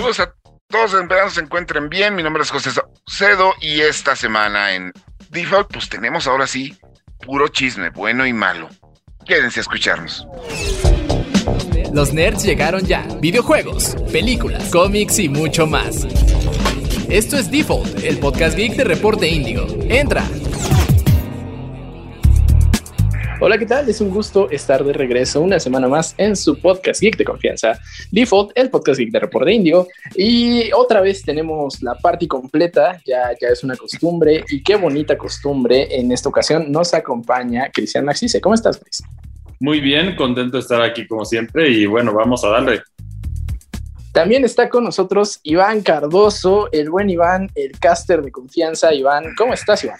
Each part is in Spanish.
Saludos a todos, esperando se encuentren bien. Mi nombre es José Cedo y esta semana en Default, pues tenemos ahora sí puro chisme, bueno y malo. Quédense a escucharnos. Los nerds llegaron ya. Videojuegos, películas, cómics y mucho más. Esto es Default, el podcast geek de Reporte Índigo. Entra. Hola, ¿qué tal? Es un gusto estar de regreso una semana más en su podcast geek de confianza, Default, el podcast geek de Reporte Índigo. Y otra vez tenemos la party completa, ya, ya es una costumbre y qué bonita costumbre. En esta ocasión nos acompaña Cristian Maxice. ¿Cómo estás, Chris? Muy bien, contento de estar aquí como siempre y bueno, vamos a darle. También está con nosotros Iván Cardoso, el buen Iván, el caster de confianza. Iván, ¿cómo estás, Iván?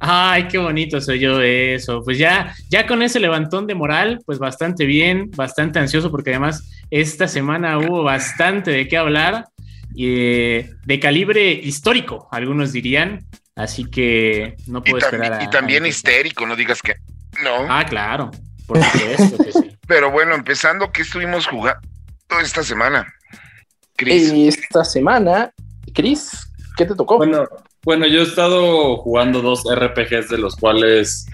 Ay, qué bonito soy yo eso. Pues ya, ya con ese levantón de moral, pues bastante bien, bastante ansioso, porque además esta semana hubo bastante de qué hablar y de, calibre histórico, algunos dirían. Así que no puedo esperar. y también histérico, no digas que no. Ah, claro, por supuesto que sí. Pero bueno, empezando, ¿qué estuvimos jugando esta semana? Chris. Esta semana, Chris, ¿qué te tocó? Bueno, bueno, yo he estado jugando dos RPGs de los cuales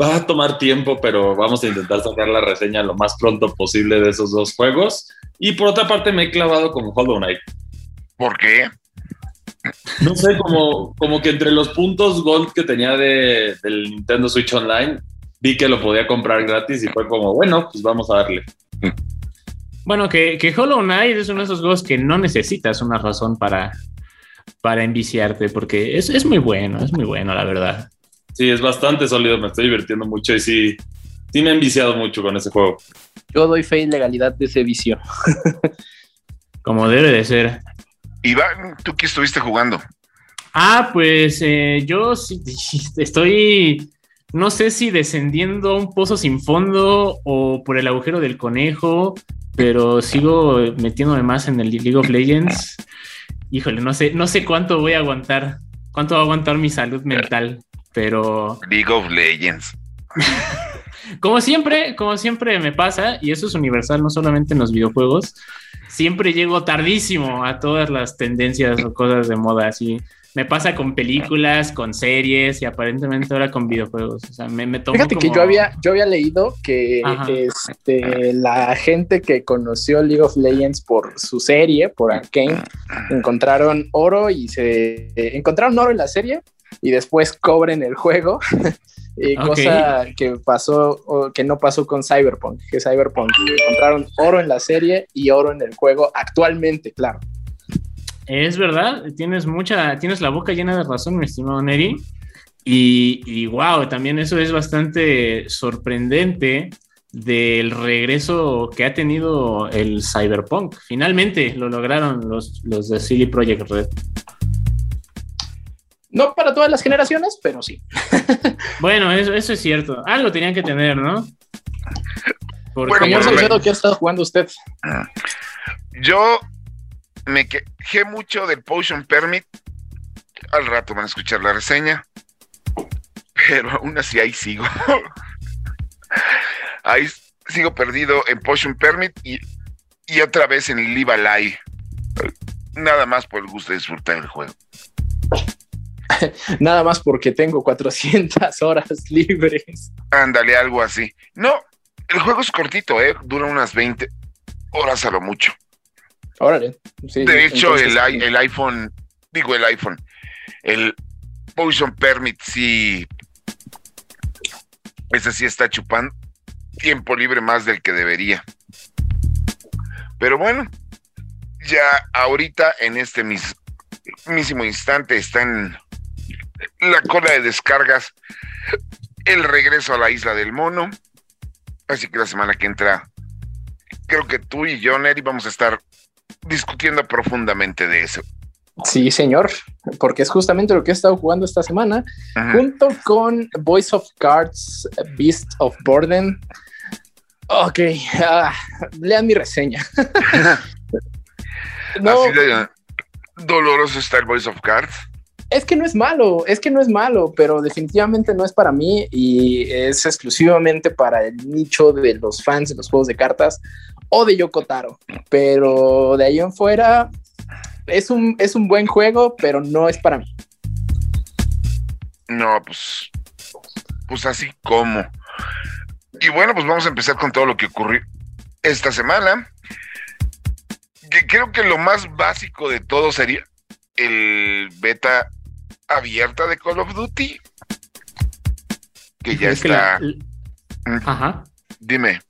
va a tomar tiempo, pero vamos a intentar sacar la reseña lo más pronto posible de esos dos juegos. Y por otra parte me he clavado con Hollow Knight. ¿Por qué? No sé, como, como que entre los puntos Gold que tenía de, del Nintendo Switch Online, vi que lo podía comprar gratis y fue como, bueno, pues vamos a darle. Bueno, que, que Hollow Knight es uno de esos juegos que no necesitas una razón para, para enviciarte, porque es, es muy bueno, es muy bueno, la verdad. Sí, es bastante sólido, me estoy divirtiendo mucho y sí, sí me he enviciado mucho con ese juego. Yo doy fe y legalidad de ese vicio. Como debe de ser. Iván, ¿tú qué estuviste jugando? Ah, pues eh, yo estoy, no sé si descendiendo a un pozo sin fondo o por el agujero del conejo, pero sigo metiéndome más en el League of Legends híjole, no sé, no sé cuánto voy a aguantar, cuánto va a aguantar mi salud mental, pero. League of Legends. como siempre, como siempre me pasa, y eso es universal, no solamente en los videojuegos, siempre llego tardísimo a todas las tendencias o cosas de moda, así me pasa con películas, con series y aparentemente ahora con videojuegos. O sea, me, me tomo Fíjate que yo había, yo había leído que este, la gente que conoció League of Legends por su serie, por Arkane, encontraron oro y se encontraron oro en la serie y después cobren el juego. y cosa que pasó o que no pasó con Cyberpunk, que Cyberpunk encontraron oro en la serie y oro en el juego actualmente, claro. Es verdad, tienes mucha, tienes la boca llena de razón, mi estimado Neri. Y, y wow, también eso es bastante sorprendente del regreso que ha tenido el Cyberpunk. Finalmente lo lograron los, los de Silly Project Red. No para todas las generaciones, pero sí. bueno, eso, eso es cierto. Algo tenían que tener, ¿no? Porque bueno, ¿qué ha estado jugando usted? Yo me quejé mucho del Potion Permit. Al rato van a escuchar la reseña. Pero aún así ahí sigo. ahí sigo perdido en Potion Permit y, otra vez en Live Alive. Nada más por el gusto de disfrutar el juego. Nada más porque tengo 400 horas libres. Ándale, algo así. No, el juego es cortito, ¿eh? Dura unas 20 horas a lo mucho. Órale. de hecho, el, el, iPhone, digo el iPhone, el Poison Permit sí, ese sí está chupando tiempo libre más del que debería. Pero bueno, ya ahorita en este mismísimo instante está en la cola de descargas el regreso a la isla del mono. Así que la semana que entra, creo que tú y yo, Neri, vamos a estar discutiendo profundamente de eso. Sí, señor, porque es justamente lo que he estado jugando esta semana, junto con Voice of Cards, Beast of Burden. Ok, ah, lean mi reseña. no, Así de doloroso está el Voice of Cards. Es que no es malo, es que no es malo, pero definitivamente no es para mí y es exclusivamente para el nicho de los fans de los juegos de cartas o de Yokotaro. Pero de ahí en fuera es un, es un buen juego, pero no es para mí. No, pues, pues así como. Y bueno, pues vamos a empezar con todo lo que ocurrió esta semana. Que creo que lo más básico de todo sería el beta abierta de Call of Duty. Que ya está. Ajá. Dime.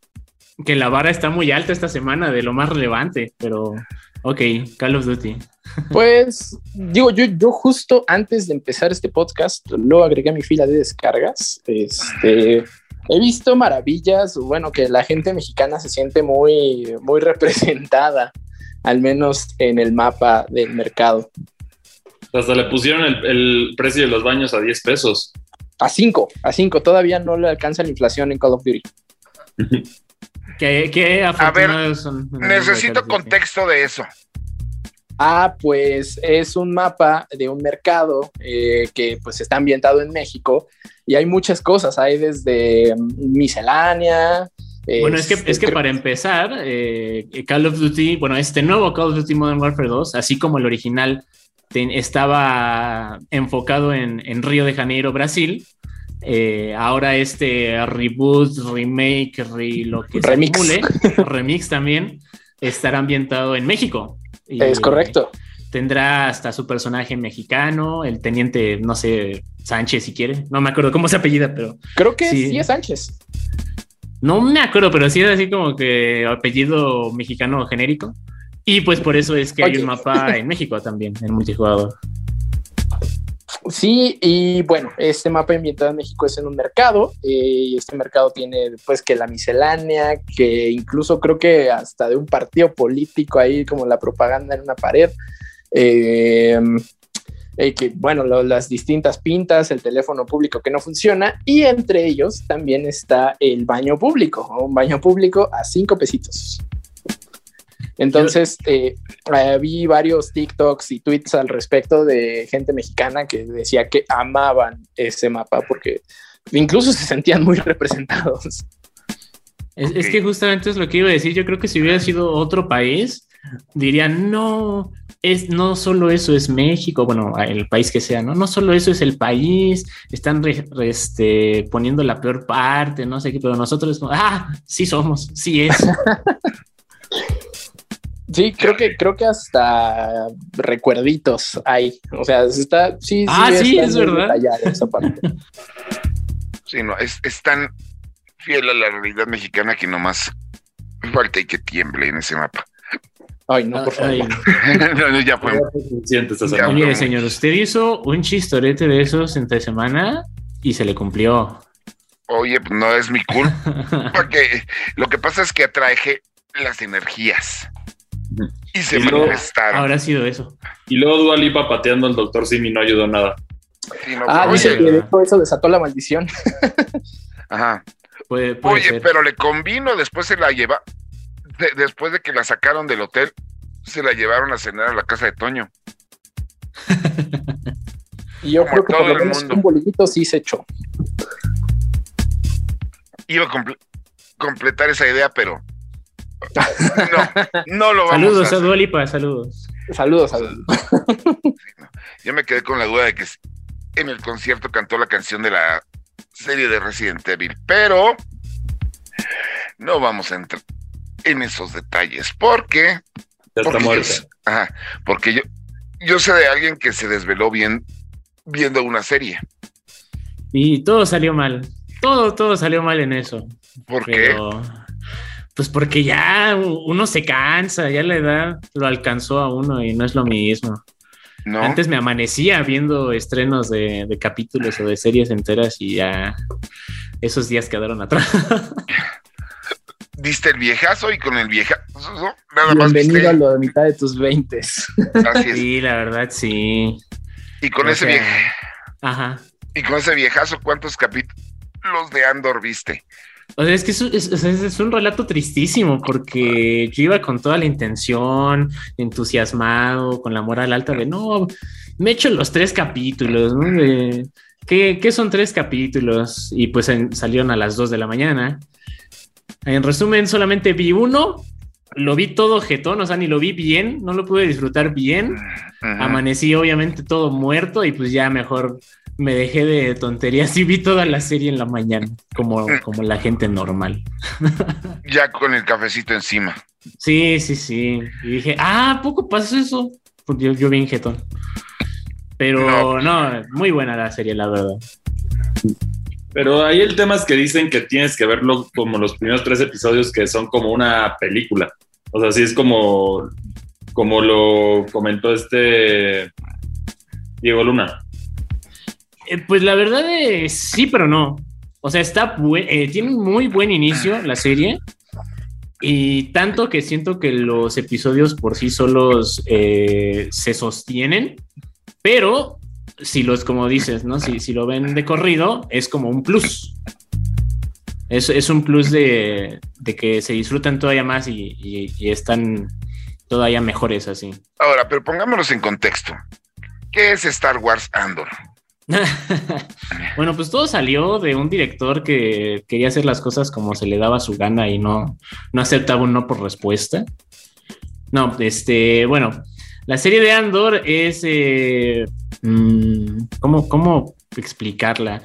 Que la vara está muy alta esta semana de lo más relevante, pero ok, Call of Duty. Pues digo, yo, yo justo antes de empezar este podcast lo agregué a mi fila de descargas. Este, he visto maravillas, bueno, que la gente mexicana se siente muy, muy representada, al menos en el mapa del mercado. Hasta le pusieron el, precio de los baños a 10 pesos. A 5, a 5. Todavía no le alcanza la inflación en Call of Duty. ¿Qué, a ver, necesito contexto de eso. Ah, pues es un mapa de un mercado eh, que pues está ambientado en México y hay muchas cosas, hay desde miscelánea. Bueno, es que, es que para empezar, eh, Call of Duty, bueno, este nuevo Call of Duty Modern Warfare 2, así como el original estaba enfocado en, Río de Janeiro, Brasil, eh, ahora este reboot, remake, lo que remix. remix también, estará ambientado en México es correcto. Tendrá hasta su personaje mexicano, el teniente, no sé, Sánchez si quiere. No me acuerdo cómo se apellida, pero. Creo que sí, es Sánchez. No me acuerdo, pero sí es así como que apellido mexicano genérico. Y pues por eso es que hay un mapa en México también, en multijugador. Sí, y bueno, este mapa ambientado en México es en un mercado, eh, y este mercado tiene pues que la miscelánea, que incluso creo que hasta de un partido político ahí como la propaganda en una pared, eh, eh, que bueno, las distintas pintas, el teléfono público que no funciona, y entre ellos también está el baño público, un baño público a cinco pesitos. Entonces, eh, eh, vi varios TikToks y tweets al respecto de gente mexicana que decía que amaban ese mapa porque incluso se sentían muy representados. Es, que justamente es lo que iba a decir. Yo creo que si hubiera sido otro país, dirían, no, es, no solo eso es México, bueno, el país que sea, ¿no? No solo eso es el país, están este, poniendo la peor parte, no sé qué, pero nosotros, ah, sí somos, sí es. Sí, creo que, creo que hasta recuerditos hay. O sea, está, sí, ah, sí, es verdad. Esa parte. sí, no, es, tan fiel a la realidad mexicana que nomás falta y que tiemble en ese mapa. Ay, no, por favor. no, ya fue. Mire, señor, usted hizo un chistorete de esos entre semana y se le cumplió. Oye, pues no es mi culpa. porque lo que pasa es que atraje las energías. Y se manifestaron. Habrá sido eso. Y luego Dualipa pateando al doctor Simi no ayudó nada. ah, dice que eso desató la maldición. Ajá. Oye, pero le convino, después se la lleva, después de que la sacaron del hotel, se la llevaron a cenar a la casa de Toño. y yo creo que por lo menos un bolillito sí se echó. Iba a completar esa idea, pero no, no lo vamos saludos a, a Dualipa, saludos. Saludos, saludos. Yo me quedé con la duda de que en el concierto cantó la canción de la serie de Resident Evil, pero no vamos a entrar en esos detalles porque muerta. ajá, porque yo yo sé de alguien que se desveló bien viendo una serie. Y todo salió mal. Todo, todo salió mal en eso. ¿Por qué? Pues porque ya uno se cansa, ya la edad lo alcanzó a uno y no es lo mismo. ¿No? Antes me amanecía viendo estrenos de, capítulos o de series enteras y ya esos días quedaron atrás. Diste el viejazo y con el viejazo nada más. Bienvenido a la mitad de tus veintes. Sí, la verdad, sí. Y con ese viejo. Ajá. Y con ese viejazo, ¿cuántos capítulos de Andor viste? O sea, es que es, un relato tristísimo porque yo iba con toda la intención, entusiasmado, con la moral alta de no, me echo los tres capítulos, ¿no? ¿qué, son tres capítulos? Y pues salieron a las dos de la mañana. En resumen, solamente vi uno lo vi todo jetón, o sea, ni lo vi bien, no lo pude disfrutar bien. Amanecí obviamente todo muerto y pues ya mejor me dejé de tonterías y vi toda la serie en la mañana, como, como la gente normal. ya con el cafecito encima. Sí, sí, sí. Y dije, ah, poco pasó eso. Pues yo, yo vi en jetón. Pero no, muy buena la serie, la verdad. Pero ahí el tema es que dicen que tienes que verlo como los primeros tres episodios que son como una película. O sea, sí es como, como lo comentó este Diego Luna. Eh, pues la verdad es sí, pero no. O sea, está eh, tiene un muy buen inicio la serie. Y tanto que siento que los episodios por sí solos eh, se sostienen, pero si los, como dices, ¿no? Si, si lo ven de corrido, es como un plus. Es, es un plus de, de, que se disfrutan todavía más y, y, están todavía mejores así. Ahora, pero pongámonos en contexto. ¿Qué es Star Wars Andor? bueno, pues todo salió de un director que quería hacer las cosas como se le daba su gana y no, no aceptaba un no por respuesta. No, este, bueno, la serie de Andor es. Eh, mm, ¿cómo, explicarla?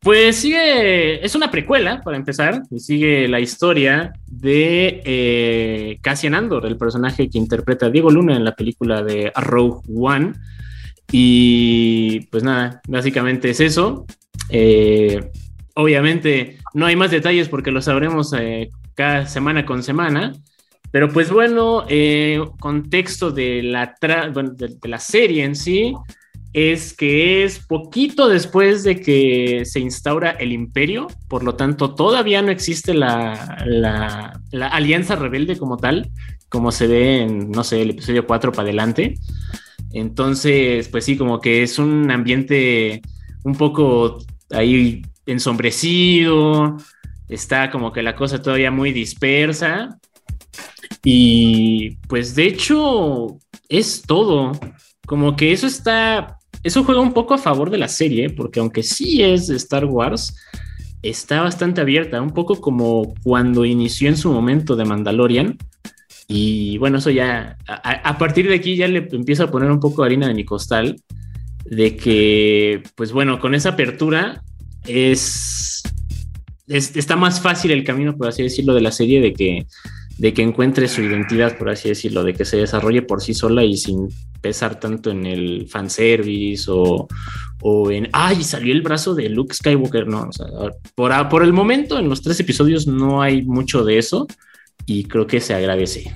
Pues sigue. Es una precuela, para empezar. Sigue la historia de eh, Cassian Andor, el personaje que interpreta Diego Luna en la película de Rogue One. Y pues nada, básicamente es eso. Eh, obviamente no hay más detalles porque lo sabremos cada semana con semana. Pero pues bueno, eh, contexto de la, de, la serie en sí es que es poquito después de que se instaura el imperio, por lo tanto todavía no existe la, la, la alianza rebelde como tal, como se ve en, no sé, el episodio 4 para adelante. Entonces, pues sí, como que es un ambiente un poco ahí ensombrecido, está como que la cosa todavía muy dispersa, y pues de hecho es todo. Como que eso está, eso juega un poco a favor de la serie, porque aunque sí es Star Wars, está bastante abierta, un poco como cuando inició en su momento de Mandalorian. Y bueno, eso ya, a, partir de aquí ya le empiezo a poner un poco de harina de mi costal, de que, pues bueno, con esa apertura es, es, está más fácil el camino, por así decirlo, de la serie, de que de que encuentre su identidad, por así decirlo, de que se desarrolle por sí sola y sin pesar tanto en el fanservice o, o en, ay, salió el brazo de Luke Skywalker, no, o sea, por, por el momento en los tres episodios no hay mucho de eso y creo que se agradece.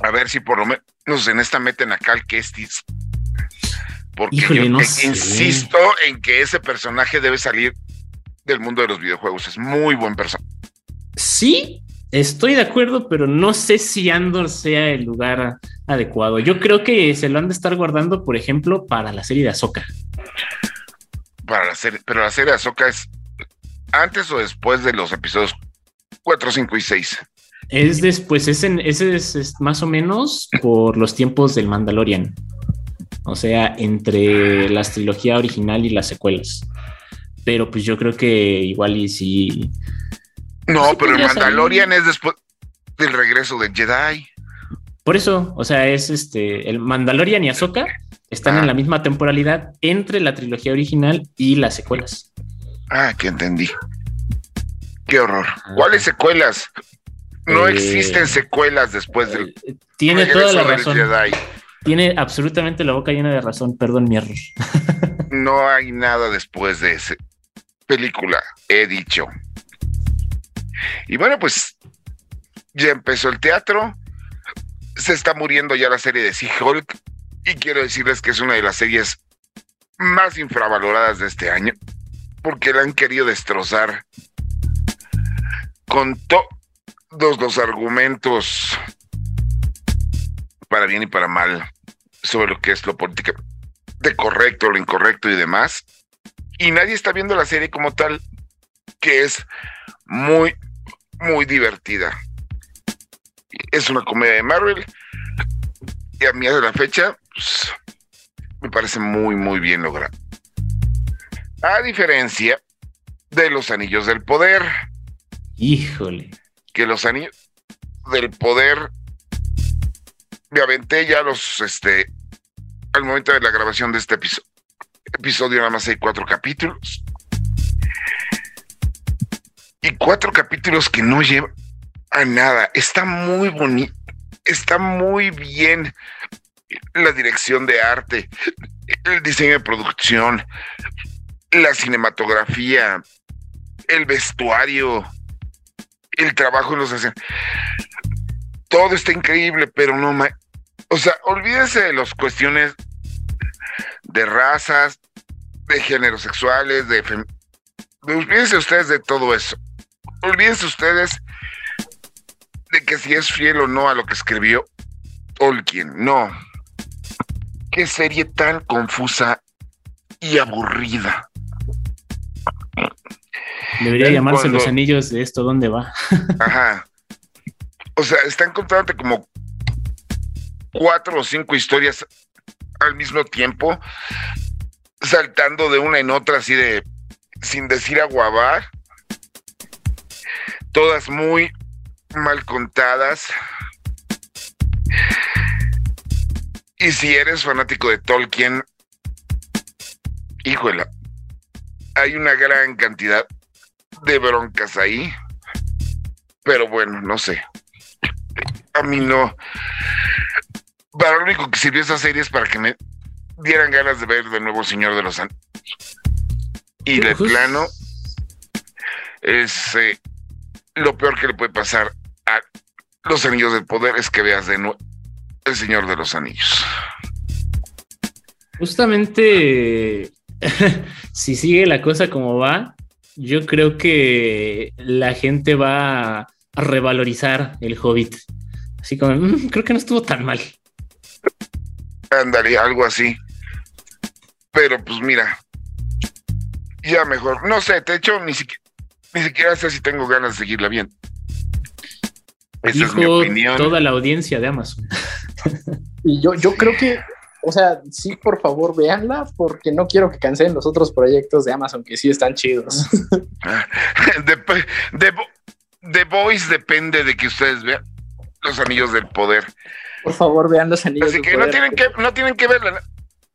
A ver si por lo menos en esta meten a Cal Kestis. Porque yo insisto en que ese personaje debe salir del mundo de los videojuegos. Es muy buen personaje. Sí, Estoy de acuerdo, pero no sé si Andor sea el lugar adecuado. Yo creo que se lo han de estar guardando, por ejemplo, para la serie de Ahsoka. Para la serie, pero la serie de Ahsoka es antes o después de los episodios 4, 5 y 6. Es después, es en, ese es, más o menos por los tiempos del Mandalorian. O sea, entre la trilogía original y las secuelas. Pero pues yo creo que igual y si no, pero el Mandalorian es después del regreso de Jedi. Por eso, o sea, es este, el Mandalorian y Ahsoka están en ah. la misma temporalidad entre la trilogía original y las secuelas. Ah, que entendí. Qué horror. ¿Cuáles secuelas? No eh, existen secuelas después del. Eh, tiene toda la razón. Tiene absolutamente la boca llena de razón, perdón mi error. no hay nada después de esa película, he dicho. Y bueno, pues ya empezó el teatro, se está muriendo ya la serie de She-Hulk y quiero decirles que es una de las series más infravaloradas de este año porque la han querido destrozar con todos los argumentos para bien y para mal sobre lo que es lo político de correcto, lo incorrecto y demás. Y nadie está viendo la serie como tal, que es muy, muy divertida. Es una comedia de Marvel y a mí de la fecha pues, me parece muy, muy bien lograda. A diferencia de los anillos del poder. Híjole. Que los anillos del Poder. Me aventé ya los, este, al momento de la grabación de este episodio, episodio nada más hay cuatro capítulos. Y cuatro capítulos que no llevan a nada. Está muy bonito, está muy bien la dirección de arte, el diseño de producción, la cinematografía, el vestuario, el trabajo los escenarios. Todo está increíble, pero no más. O sea, olvídense de las cuestiones de razas, de géneros sexuales, de, olvídense ustedes de todo eso. Olvídense ustedes de que si es fiel o no a lo que escribió Tolkien. No. Qué serie tan confusa y aburrida. Debería llamarse Los Anillos de esto, ¿dónde va? Ajá. O sea, están contándote como cuatro o cinco historias al mismo tiempo, saltando de una en otra así de, sin decir aguabar, todas muy mal contadas. Y si eres fanático de Tolkien, híjole, hay una gran cantidad de broncas ahí. Pero bueno, no sé. A mí no. Para lo único que sirvió esa serie es para que me dieran ganas de ver de nuevo Señor de los Anillos. Y de plano es eh, lo peor que le puede pasar a los Anillos del Poder es que veas de nuevo el Señor de los Anillos. Justamente, si sigue la cosa como va, yo creo que la gente va a revalorizar el Hobbit. Así como, mm, creo que no estuvo tan mal. Andaría algo así. Pero pues mira, ya mejor. No sé, te hecho ni siquiera, ni siquiera sé si tengo ganas de seguirla bien. Esa es mi opinión. Toda la audiencia de Amazon. y yo, yo creo que, o sea, sí, por favor, véanla, porque no quiero que cancelen los otros proyectos de Amazon, que sí están chidos. de, de, Voice depende de que ustedes vean los anillos del poder. Por favor, vean los anillos Así que no tienen que, no tienen que verla.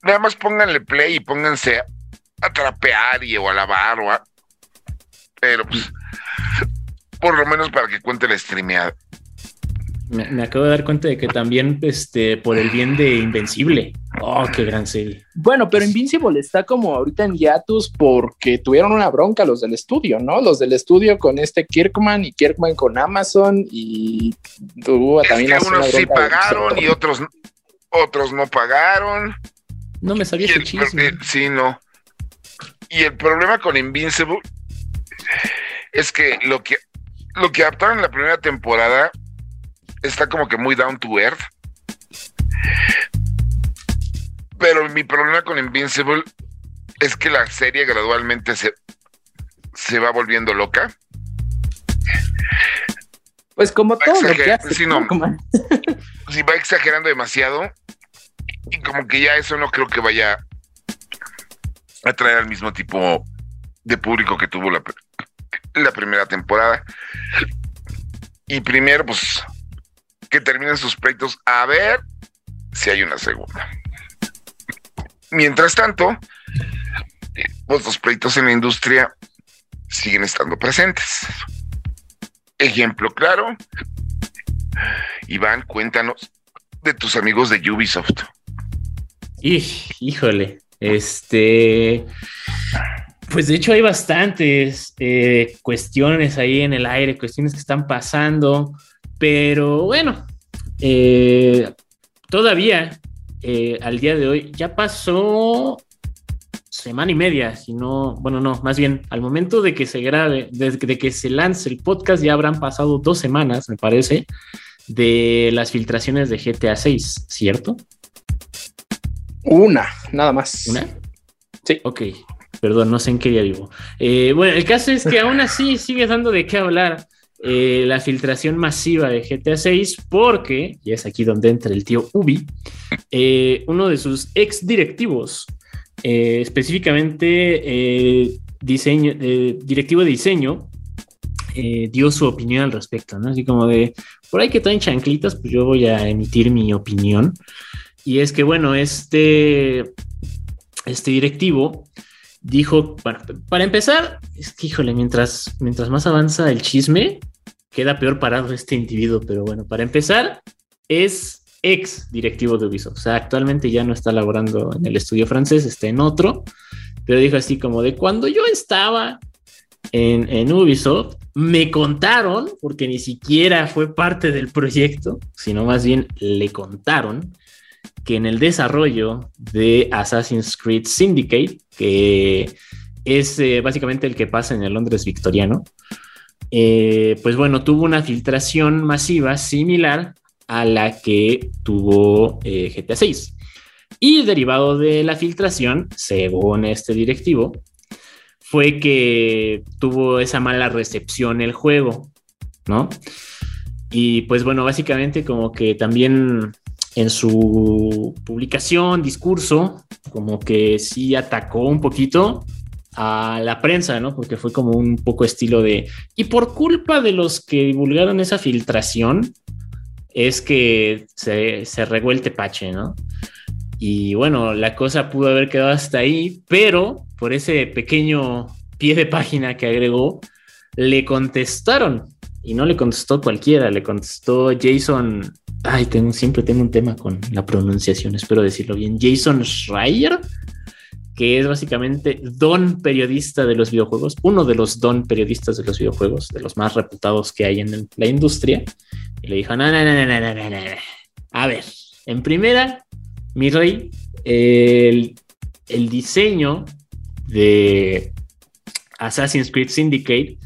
Nada más pónganle play y pónganse a, trapear y o a lavar o a. Pero pues, por lo menos para que cuente la streameada. Me, acabo de dar cuenta de que también, este, por el bien de Invencible. Oh, qué gran serie. Bueno, pero Invincible está como ahorita en hiatus porque tuvieron una bronca los del estudio, ¿no? Los del estudio con este Kirkman y Kirkman con Amazon y tuvo también. unos sí pagaron y otros, otros no pagaron. No me sabía ese chisme. Sí, no. Y el problema con Invincible es que lo que lo que adaptaron en la primera temporada está como que muy down to earth. Pero mi problema con Invincible es que la serie gradualmente se, se va volviendo loca. Pues como todo lo que hace sí, no, si va exagerando demasiado y como que ya eso no creo que vaya a atraer al mismo tipo de público que tuvo la, la primera temporada. Y primero, pues que terminen sus pleitos a ver si hay una segunda. Mientras tanto, pues los pleitos en la industria siguen estando presentes. Ejemplo claro, Iván, cuéntanos de tus amigos de Ubisoft. híjole, este, pues de hecho hay bastantes eh, cuestiones ahí en el aire, cuestiones que están pasando. Pero bueno, eh, todavía eh, al día de hoy ya pasó semana y media, si no, bueno, no, más bien al momento de que se grabe, desde que se lance el podcast, ya habrán pasado dos semanas, me parece, de las filtraciones de GTA 6, ¿cierto? Una, nada más. ¿Una? Sí. Ok, perdón, no sé en qué día vivo. Eh, bueno, el caso es que aún así sigue dando de qué hablar. Eh, la filtración masiva de GTA 6 porque, y es aquí donde entra el tío Ubi, eh, uno de sus ex directivos, eh, específicamente diseño, directivo de diseño, dio su opinión al respecto, ¿no? Así como de, por ahí que traen chanclitas, pues yo voy a emitir mi opinión. Y es que, bueno, este, este directivo dijo, bueno, para empezar, es que, híjole, mientras, mientras más avanza el chisme, queda peor parado este individuo, pero bueno, para empezar, es ex directivo de Ubisoft, o sea, actualmente ya no está laborando en el estudio francés, está en otro, pero dijo así como de cuando yo estaba en, en Ubisoft, me contaron, porque ni siquiera fue parte del proyecto, sino más bien le contaron que en el desarrollo de Assassin's Creed Syndicate, que es eh, básicamente el que pasa en el Londres victoriano, eh, pues bueno, tuvo una filtración masiva similar a la que tuvo eh, GTA 6. Y derivado de la filtración, según este directivo, fue que tuvo esa mala recepción el juego, ¿no? Y pues bueno, básicamente como que también en su publicación, discurso, como que sí atacó un poquito a la prensa, ¿no? Porque fue como un poco estilo de... Y por culpa de los que divulgaron esa filtración, es que se, se regó el ¿no? Y bueno, la cosa pudo haber quedado hasta ahí, pero por ese pequeño pie de página que agregó, le contestaron. Y no le contestó cualquiera, le contestó Jason. Ay, tengo, siempre tengo un tema con la pronunciación, espero decirlo bien. Jason Schreier, que es básicamente don periodista de los videojuegos, uno de los don periodistas de los videojuegos, de los más reputados que hay en la industria. Y le dijo: No, no, no, no, no, no, no. A ver, en primera, mi rey, el, el diseño de Assassin's Creed Syndicate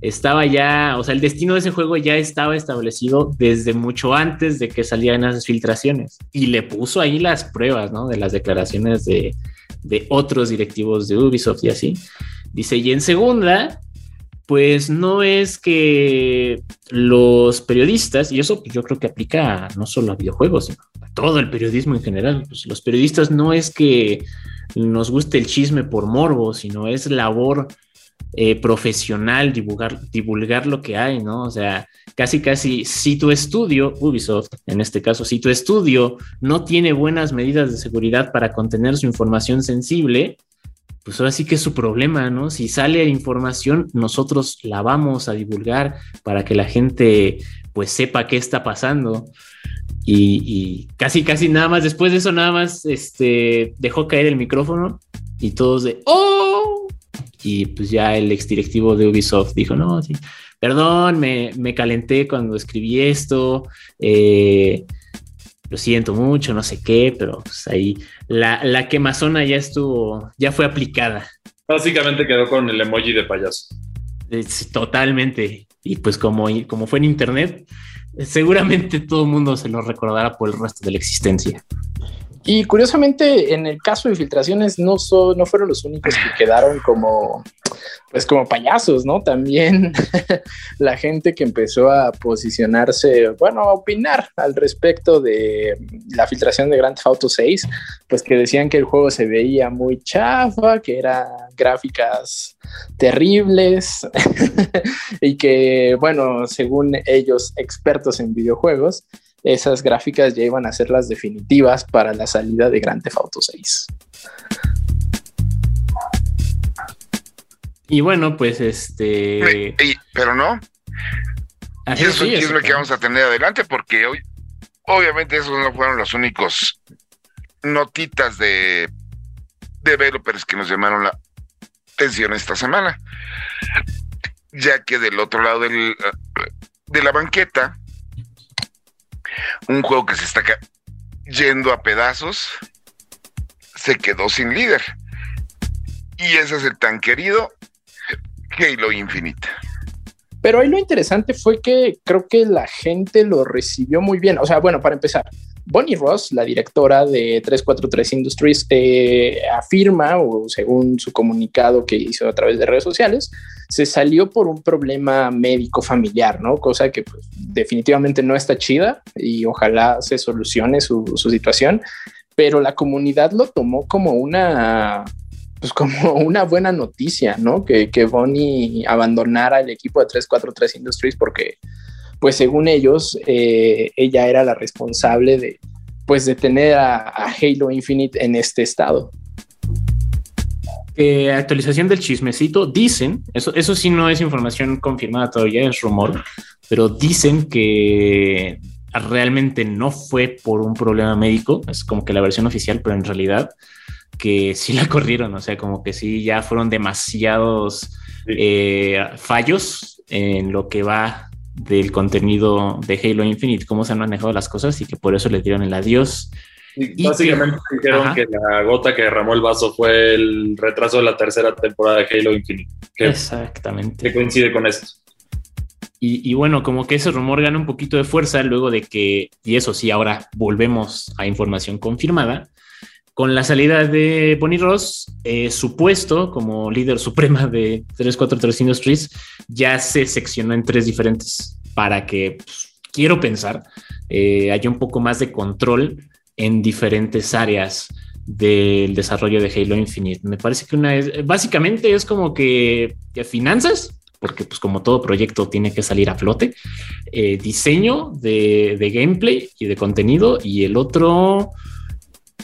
estaba ya, o sea, el destino de ese juego ya estaba establecido desde mucho antes de que salieran esas filtraciones y le puso ahí las pruebas, ¿no? De las declaraciones de, de otros directivos de Ubisoft y así. Dice, y en segunda, pues no es que los periodistas, y eso yo creo que aplica no solo a videojuegos, sino a todo el periodismo en general, pues los periodistas no es que nos guste el chisme por morbo, sino es labor eh, profesional divulgar, divulgar lo que hay, ¿no? O sea, casi, casi, si tu estudio, Ubisoft, en este caso, si tu estudio no tiene buenas medidas de seguridad para contener su información sensible, pues ahora sí que es su problema, ¿no? Si sale información, nosotros la vamos a divulgar para que la gente pues sepa qué está pasando. Y, casi, casi nada más, después de eso nada más, este, dejó caer el micrófono y todos de, ¡oh! Y pues ya el exdirectivo de Ubisoft dijo, no, sí, perdón, me, me calenté cuando escribí esto, eh, lo siento mucho, no sé qué, pero pues ahí la, la quemazona ya estuvo, ya fue aplicada. Básicamente quedó con el emoji de payaso. totalmente. Y pues como, como fue en internet, seguramente todo el mundo se lo recordará por el resto de la existencia. Y curiosamente, en el caso de filtraciones, no, no fueron los únicos que quedaron como, pues como payasos, ¿no? También la gente que empezó a posicionarse, bueno, a opinar al respecto de la filtración de Grand Theft Auto 6, pues que decían que el juego se veía muy chafa, que eran gráficas terribles y que, bueno, según ellos, expertos en videojuegos, esas gráficas ya iban a ser las definitivas para la salida de Grand Theft Auto 6. Y bueno, pues este. pero no. y eso es lo que vamos a tener adelante, porque hoy, obviamente, esos no fueron los únicos notitas de developers que nos llamaron la atención esta semana. Ya que del otro lado del, de la banqueta un juego que se está yendo a pedazos, se quedó sin líder. Y ese es el tan querido Halo Infinite. Pero ahí lo interesante fue que creo que la gente lo recibió muy bien. O sea, bueno, para empezar, Bonnie Ross, la directora de 343 Industries, eh, afirma, o según su comunicado que hizo a través de redes sociales, se salió por un problema médico familiar, ¿no? Cosa que pues, definitivamente no está chida y ojalá se solucione su, situación, pero la comunidad lo tomó como una pues como una buena noticia, ¿no? Que, que Bonnie abandonara el equipo de 343 Industries porque pues según ellos, eh, ella era la responsable de, pues de tener a, Halo Infinite en este estado. Eh, actualización del chismecito, dicen, eso, eso sí no es información confirmada todavía, es rumor, pero dicen que realmente no fue por un problema médico, es como que la versión oficial, pero en realidad que sí la corrieron, o sea, como que sí ya fueron demasiados eh, fallos en lo que va del contenido de Halo Infinite, cómo se han manejado las cosas y que por eso le dieron el adiós. Y básicamente dijeron que la gota que derramó el vaso fue el retraso de la tercera temporada de Halo Infinite. Exactamente. Que coincide con esto. Y, y, bueno, como que ese rumor gana un poquito de fuerza luego de que, y eso sí, ahora volvemos a información confirmada, con la salida de Bonnie Ross, eh, su puesto como líder suprema de 343 Industries ya se seccionó en tres diferentes para que, pues, quiero pensar, eh, haya un poco más de control en diferentes áreas del desarrollo de Halo Infinite. Me parece que una es, básicamente es como que, finanzas, porque pues como todo proyecto tiene que salir a flote, eh, diseño de, de, gameplay y de contenido y el otro,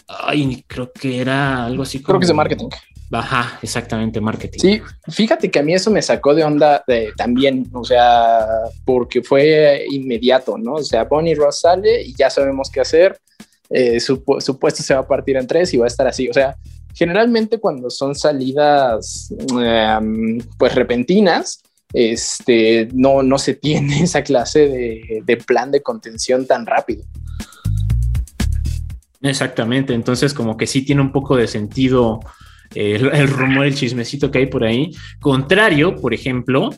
Ay, creo que era algo así como. Creo que es de marketing. Ajá, exactamente, marketing. Sí, fíjate que a mí eso me sacó de onda también, o sea, porque fue inmediato, ¿no? O sea, Bonnie Ross sale y ya sabemos qué hacer. Eh, su, puesto se va a partir en tres y va a estar así. O sea, generalmente cuando son salidas em, pues repentinas, este, no, no se tiene esa clase de, de plan de contención tan rápido. Exactamente, entonces como que sí tiene un poco de sentido eh, el, rumor, el chismecito que hay por ahí. Contrario, por ejemplo,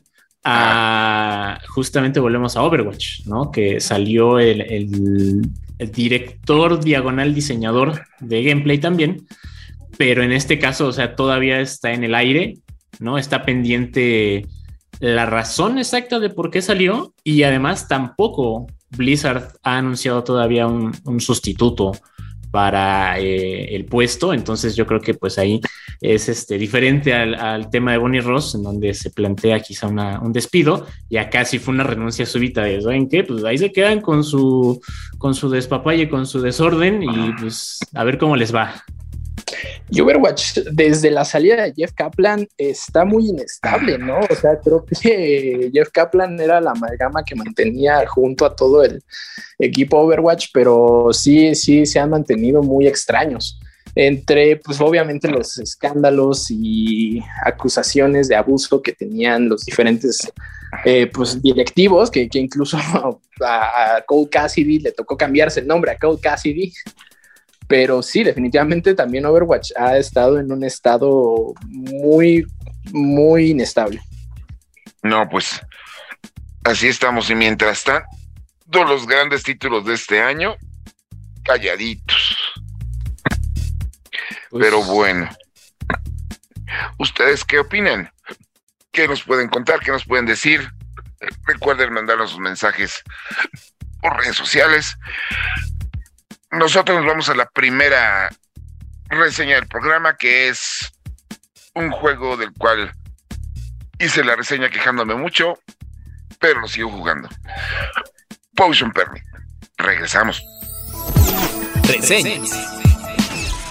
a justamente volvemos a Overwatch, ¿no? Que salió el, el, director diagonal diseñador de gameplay también, pero en este caso, o sea, todavía está en el aire, ¿no? Está pendiente la razón exacta de por qué salió y además tampoco Blizzard ha anunciado todavía un, un sustituto para eh, el puesto. Entonces yo creo que pues ahí es este, diferente al, tema de Bonnie Ross, en donde se plantea quizá un despido y acá sí fue una renuncia súbita de, ¿saben qué? Pues ahí se quedan con su, con su despapalle, con su desorden y pues a ver cómo les va. Y Overwatch, desde la salida de Jeff Kaplan, está muy inestable, ¿no? O sea, creo que Jeff Kaplan era la amalgama que mantenía junto a todo el equipo Overwatch, pero sí, sí se han mantenido muy extraños. Entre, pues obviamente, los escándalos y acusaciones de abuso que tenían los diferentes eh, pues, directivos, que, incluso a, a Cole Cassidy le tocó cambiarse el nombre a Cole Cassidy pero sí, definitivamente también Overwatch ha estado en un estado muy, muy inestable. No, pues así estamos. Y mientras tanto, los grandes títulos de este año, calladitos. Pues pero bueno, ¿ustedes qué opinan? ¿Qué nos pueden contar? ¿Qué nos pueden decir? Recuerden mandarnos sus mensajes por redes sociales nosotros nos vamos a la primera reseña del programa, que es un juego del cual hice la reseña quejándome mucho, pero lo sigo jugando. Potion Permit. Regresamos. Reseñas.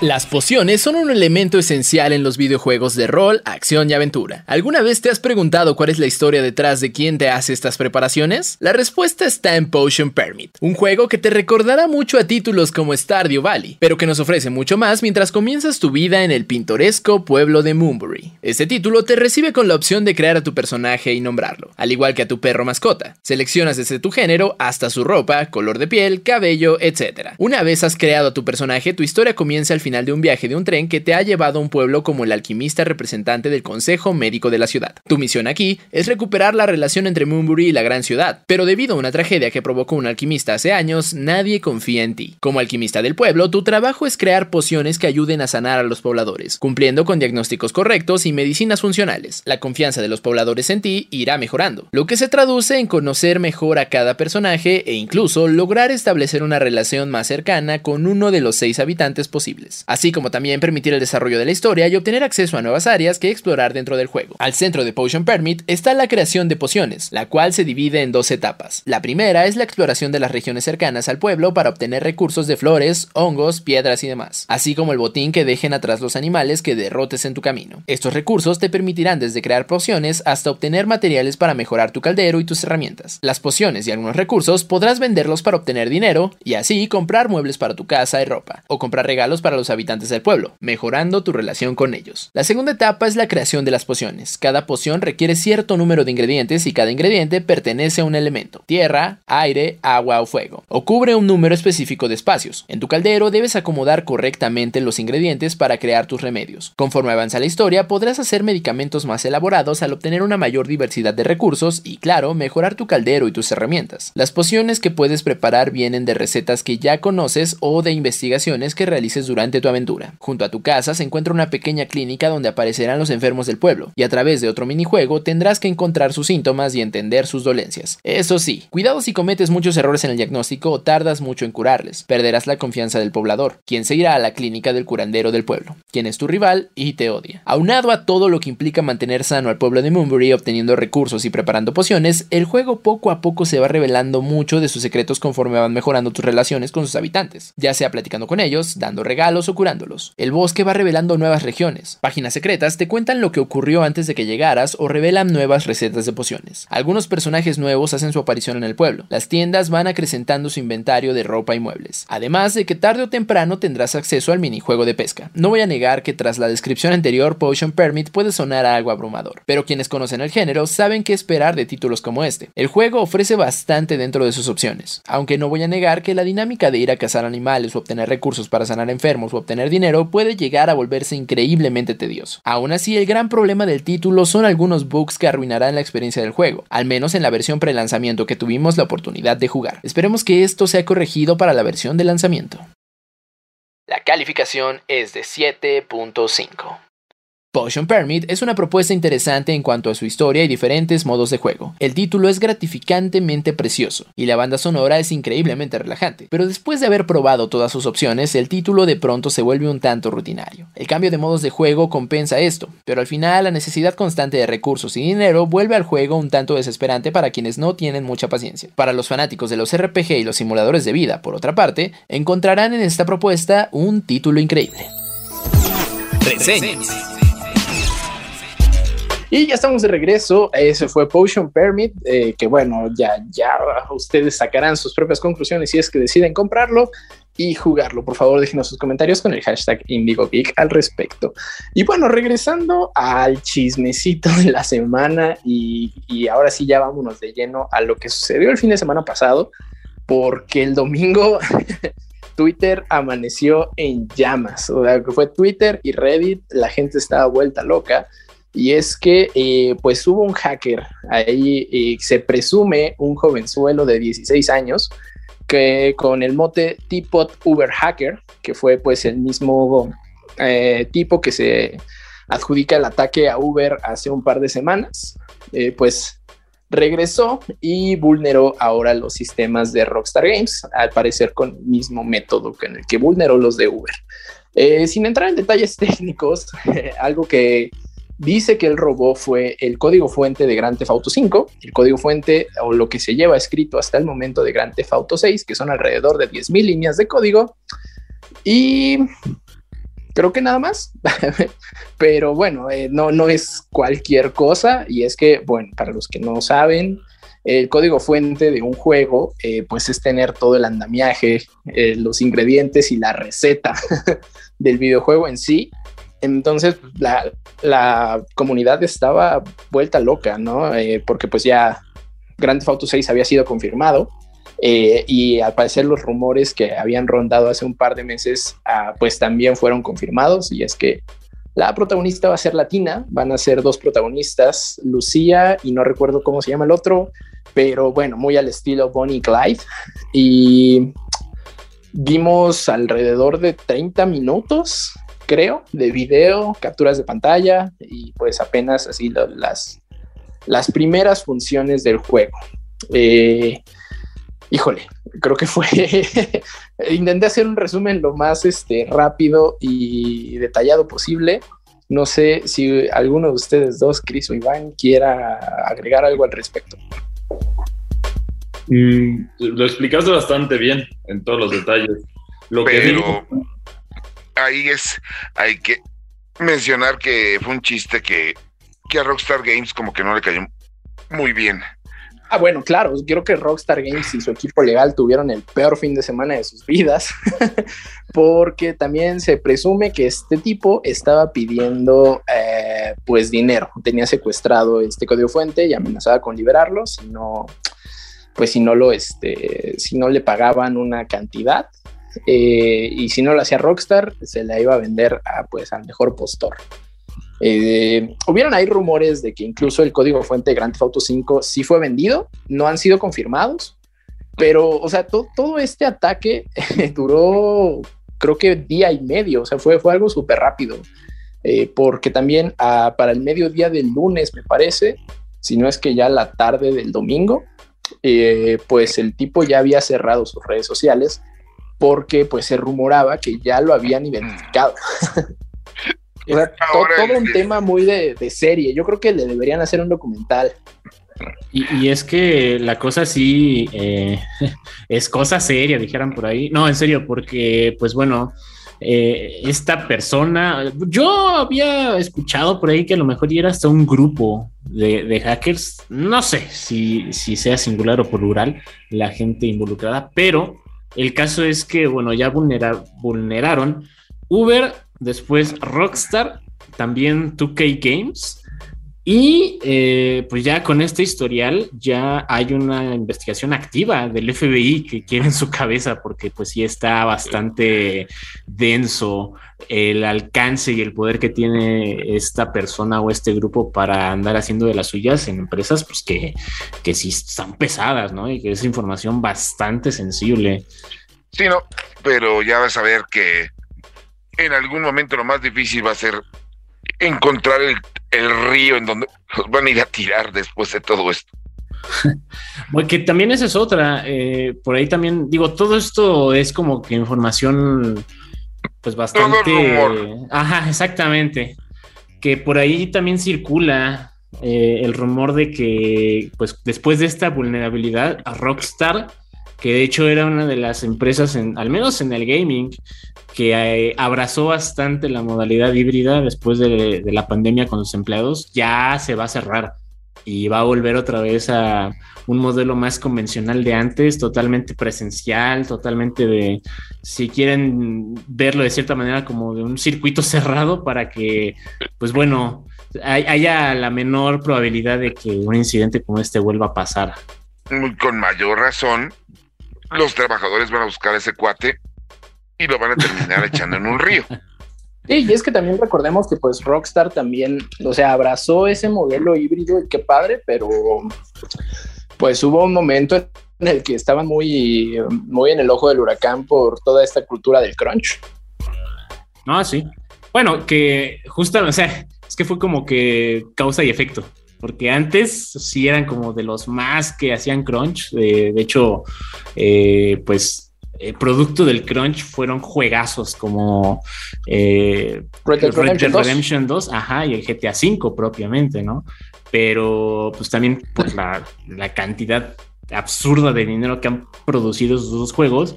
Las pociones son un elemento esencial en los videojuegos de rol, acción y aventura. ¿Alguna vez te has preguntado cuál es la historia detrás de quién te hace estas preparaciones? La respuesta está en Potion Permit, un juego que te recordará mucho a títulos como Stardew Valley, pero que nos ofrece mucho más mientras comienzas tu vida en el pintoresco pueblo de Moonbury. Este título te recibe con la opción de crear a tu personaje y nombrarlo, al igual que a tu perro mascota. Seleccionas desde tu género hasta su ropa, color de piel, cabello, etc. Una vez has creado a tu personaje, tu historia comienza al final de un viaje de un tren que te ha llevado a un pueblo como el alquimista representante del Consejo Médico de la ciudad. Tu misión aquí es recuperar la relación entre Moonbury y la gran ciudad, pero debido a una tragedia que provocó un alquimista hace años, nadie confía en ti. Como alquimista del pueblo, tu trabajo es crear pociones que ayuden a sanar a los pobladores, cumpliendo con diagnósticos correctos y medicinas funcionales. La confianza de los pobladores en ti irá mejorando, lo que se traduce en conocer mejor a cada personaje e incluso lograr establecer una relación más cercana con uno de los seis habitantes posibles. Así como también permitir el desarrollo de la historia y obtener acceso a nuevas áreas que explorar dentro del juego. Al centro de Potion Permit está la creación de pociones, la cual se divide en dos etapas. La primera es la exploración de las regiones cercanas al pueblo para obtener recursos de flores, hongos, piedras y demás, así como el botín que dejen atrás los animales que derrotes en tu camino. Estos recursos te permitirán desde crear pociones hasta obtener materiales para mejorar tu caldero y tus herramientas. Las pociones y algunos recursos podrás venderlos para obtener dinero y así comprar muebles para tu casa y ropa, o comprar regalos para los habitantes del pueblo, mejorando tu relación con ellos. La segunda etapa es la creación de las pociones. Cada poción requiere cierto número de ingredientes y cada ingrediente pertenece a un elemento, tierra, aire, agua o fuego, o cubre un número específico de espacios. En tu caldero debes acomodar correctamente los ingredientes para crear tus remedios. Conforme avanza la historia, podrás hacer medicamentos más elaborados al obtener una mayor diversidad de recursos y, claro, mejorar tu caldero y tus herramientas. Las pociones que puedes preparar vienen de recetas que ya conoces o de investigaciones que realices durante tu aventura. Junto a tu casa se encuentra una pequeña clínica donde aparecerán los enfermos del pueblo, y a través de otro minijuego tendrás que encontrar sus síntomas y entender sus dolencias. Eso sí, cuidado si cometes muchos errores en el diagnóstico o tardas mucho en curarles, perderás la confianza del poblador, quien se irá a la clínica del curandero del pueblo, quien es tu rival y te odia. Aunado a todo lo que implica mantener sano al pueblo de Moonbury obteniendo recursos y preparando pociones, el juego poco a poco se va revelando mucho de sus secretos conforme van mejorando tus relaciones con sus habitantes, ya sea platicando con ellos, dando regalos o curándolos. El bosque va revelando nuevas regiones. Páginas secretas te cuentan lo que ocurrió antes de que llegaras o revelan nuevas recetas de pociones. Algunos personajes nuevos hacen su aparición en el pueblo. Las tiendas van acrecentando su inventario de ropa y muebles. Además de que tarde o temprano tendrás acceso al minijuego de pesca. No voy a negar que tras la descripción anterior Potion Permit puede sonar algo abrumador, pero quienes conocen el género saben qué esperar de títulos como este. El juego ofrece bastante dentro de sus opciones, aunque no voy a negar que la dinámica de ir a cazar animales o obtener recursos para sanar enfermos obtener dinero puede llegar a volverse increíblemente tedioso. Aún así, el gran problema del título son algunos bugs que arruinarán la experiencia del juego, al menos en la versión pre-lanzamiento que tuvimos la oportunidad de jugar. Esperemos que esto sea corregido para la versión de lanzamiento. La calificación es de 7.5. Potion Permit es una propuesta interesante en cuanto a su historia y diferentes modos de juego. El título es gratificantemente precioso y la banda sonora es increíblemente relajante, pero después de haber probado todas sus opciones, el título de pronto se vuelve un tanto rutinario. El cambio de modos de juego compensa esto, pero al final la necesidad constante de recursos y dinero vuelve al juego un tanto desesperante para quienes no tienen mucha paciencia. Para los fanáticos de los RPG y los simuladores de vida, por otra parte, encontrarán en esta propuesta un título increíble. Reseñas. Y ya estamos de regreso. Ese fue Potion Permit, eh, que bueno, ya, ya ustedes sacarán sus propias conclusiones si es que deciden comprarlo y jugarlo. Por favor, déjenos sus comentarios con el hashtag IndigoGeek al respecto. Y bueno, regresando al chismecito de la semana y, y ahora sí ya vámonos de lleno a lo que sucedió el fin de semana pasado, porque el domingo Twitter amaneció en llamas. O sea, que fue Twitter y Reddit, la gente estaba vuelta loca y es que eh, pues hubo un hacker, ahí eh, se presume un jovenzuelo de 16 años que con el mote Teapot Uber Hacker, que fue pues el mismo eh, tipo que se adjudica el ataque a Uber hace un par de semanas, pues regresó y vulneró ahora los sistemas de Rockstar Games, al parecer con el mismo método que en el que vulneró los de Uber. sin entrar en detalles técnicos, algo que dice que el robó fue el código fuente de Grand Theft Auto 5, el código fuente o lo que se lleva escrito hasta el momento de Grand Theft Auto 6, que son alrededor de 10.000 líneas de código. Y creo que nada más. Pero bueno, eh, no, no es cualquier cosa. Y es que, bueno, para los que no saben, el código fuente de un juego, eh, pues es tener todo el andamiaje, eh, los ingredientes y la receta del videojuego en sí. Entonces la, comunidad estaba vuelta loca, ¿no? Eh, porque pues ya Grand Theft Auto 6 había sido confirmado eh, y al parecer los rumores que habían rondado hace un par de meses ah, pues también fueron confirmados y es que la protagonista va a ser latina, van a ser dos protagonistas, Lucía y no recuerdo cómo se llama el otro, pero bueno, muy al estilo Bonnie Clyde y vimos alrededor de 30 minutos creo, de video, capturas de pantalla y pues apenas así las, las primeras funciones del juego. Eh, híjole, creo que fue, intenté hacer un resumen lo más este, rápido y detallado posible. No sé si alguno de ustedes dos, Chris o Iván, quiera agregar algo al respecto. Mm, lo explicaste bastante bien en todos los detalles. Lo Pero ahí es, hay que mencionar que fue un chiste que, que a Rockstar Games como que no le cayó muy bien. Ah, bueno, claro, creo que Rockstar Games y su equipo legal tuvieron el peor fin de semana de sus vidas, porque también se presume que este tipo estaba pidiendo eh, pues dinero, tenía secuestrado este código fuente y amenazaba con liberarlo si no, pues si no lo, este, si no le pagaban una cantidad eh, y si no lo hacía Rockstar, se la iba a vender a, pues, al mejor postor. Eh, hubieron ahí rumores de que incluso el código fuente de Grand Theft Auto 5 sí fue vendido, no han sido confirmados, pero, o sea, todo este ataque duró, creo que día y medio, o sea, fue, fue algo súper rápido, eh, porque también ah, para el mediodía del lunes, me parece, si no es que ya la tarde del domingo, eh, pues el tipo ya había cerrado sus redes sociales porque pues se rumoraba que ya lo habían identificado. todo, un tema muy de, serie. Yo creo que le deberían hacer un documental. Y, es que la cosa sí eh, es cosa seria, dijeran por ahí. No, en serio, porque pues bueno, eh, esta persona, yo había escuchado por ahí que a lo mejor era hasta un grupo de, hackers, no sé si, si sea singular o plural la gente involucrada, pero el caso es que, bueno, ya vulneraron Uber, después Rockstar, también 2K Games. Y eh, pues ya con este historial ya hay una investigación activa del FBI que quiere en su cabeza porque pues sí está bastante denso el alcance y el poder que tiene esta persona o este grupo para andar haciendo de las suyas en empresas pues que, que sí están pesadas, ¿no? Y que es información bastante sensible. Sí, no, pero ya vas a ver que en algún momento lo más difícil va a ser encontrar el, río en donde los van a ir a tirar después de todo esto. Porque también esa es otra. Eh, por ahí también, digo, todo esto es como que información, pues bastante. Ajá, exactamente. Que por ahí también circula eh, el rumor de que, pues después de esta vulnerabilidad, a Rockstar que de hecho era una de las empresas, al menos en el gaming, que eh, abrazó bastante la modalidad híbrida después de, la pandemia con sus empleados, ya se va a cerrar y va a volver otra vez a un modelo más convencional de antes, totalmente presencial, totalmente de, si quieren verlo de cierta manera, como de un circuito cerrado para que, pues bueno, haya la menor probabilidad de que un incidente como este vuelva a pasar. Con mayor razón, los trabajadores van a buscar a ese cuate y lo van a terminar echando en un río. Sí, y es que también recordemos que pues Rockstar también, o sea, abrazó ese modelo híbrido y qué padre, pero pues hubo un momento en el que estaban muy, muy en el ojo del huracán por toda esta cultura del crunch. Ah, sí. Bueno, que justo, o sea, es que fue como que causa y efecto porque antes sí eran como de los más que hacían crunch. de hecho, eh, pues eh, producto del crunch fueron juegazos como eh, Red, Dead Redemption, 2. ajá, y el GTA V propiamente, ¿no? Pero pues también por la, la cantidad absurda de dinero que han producido esos dos juegos,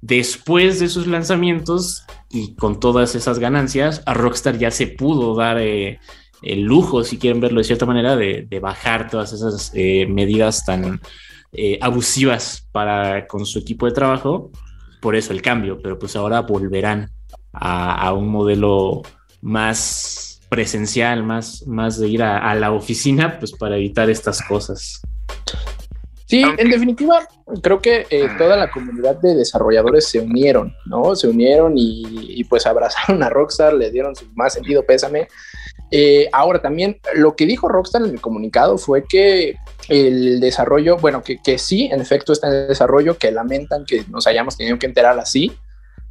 después de sus lanzamientos y con todas esas ganancias, a Rockstar ya se pudo dar el lujo, si quieren verlo de cierta manera, de, bajar todas esas eh, medidas tan eh, abusivas para con su equipo de trabajo. Por eso el cambio, pero pues ahora volverán a, un modelo más presencial, más, más de ir a, la oficina, pues para evitar estas cosas. Sí, en definitiva, creo que eh, toda la comunidad de desarrolladores se unieron, ¿no? Se unieron y, y, pues abrazaron a Rockstar, le dieron su más sentido pésame eh, ahora también lo que dijo Rockstar en el comunicado fue que el desarrollo, bueno, que, sí, en efecto está en desarrollo, que lamentan que nos hayamos tenido que enterar así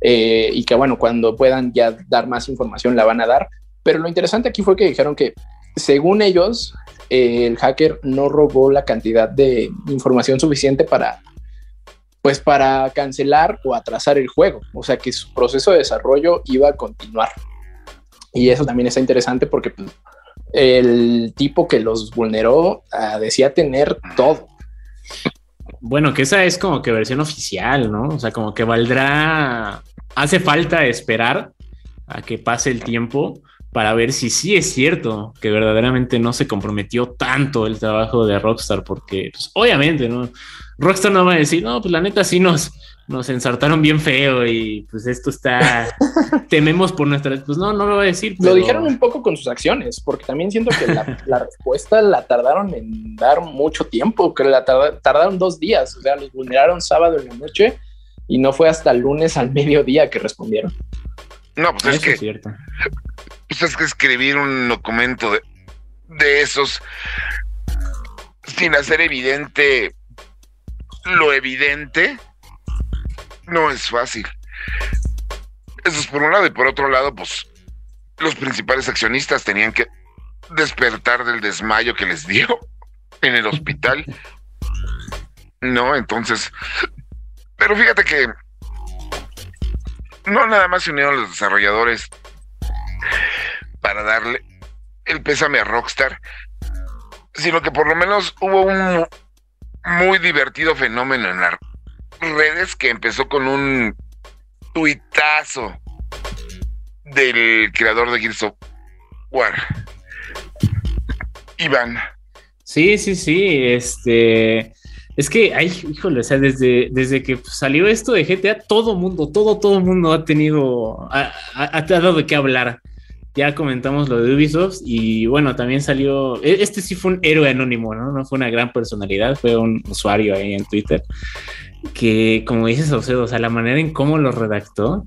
eh, y que bueno, cuando puedan ya dar más información la van a dar. Pero lo interesante aquí fue que dijeron que según ellos, el hacker no robó la cantidad de información suficiente para pues para cancelar o atrasar el juego, o sea que su proceso de desarrollo iba a continuar. Y eso también está interesante porque pues, el tipo que los vulneró ah, decía tener todo. Bueno, que esa es como que versión oficial, ¿no? O sea, como que valdrá, hace falta esperar a que pase el tiempo para ver si sí es cierto que verdaderamente no se comprometió tanto el trabajo de Rockstar, porque pues, obviamente, ¿no? Rockstar no va a decir, no, pues la neta sí nos, nos ensartaron bien feo y pues esto está, tememos por nuestra, pues no, no lo va a decir. Lo dijeron un poco con sus acciones, porque también siento que la, respuesta la tardaron en dar mucho tiempo, que la tardaron dos días, o sea, los vulneraron sábado en la noche y no fue hasta el lunes al mediodía que respondieron. No, pues es que, es cierto. Pues es que escribir un documento de, de esos sin hacer evidente lo evidente no es fácil. Eso es por un lado y por otro lado, pues los principales accionistas tenían que despertar del desmayo que les dio en el hospital. No, entonces, pero fíjate que no nada más se unieron los desarrolladores para darle el pésame a Rockstar, sino que por lo menos hubo un muy divertido fenómeno en las redes que empezó con un tuitazo del creador de Gears of War, Iván. Sí, sí, sí, este... Es que, ay, híjole, o sea, desde, desde que salió esto de GTA, todo mundo, todo, todo mundo ha tenido, ha, ha, ha dado de qué hablar ya comentamos lo de Ubisoft y bueno, también salió, e, este sí fue un héroe anónimo, ¿no? No fue una gran personalidad, fue un usuario ahí en Twitter que, como dices, o sea, la manera en cómo lo redactó,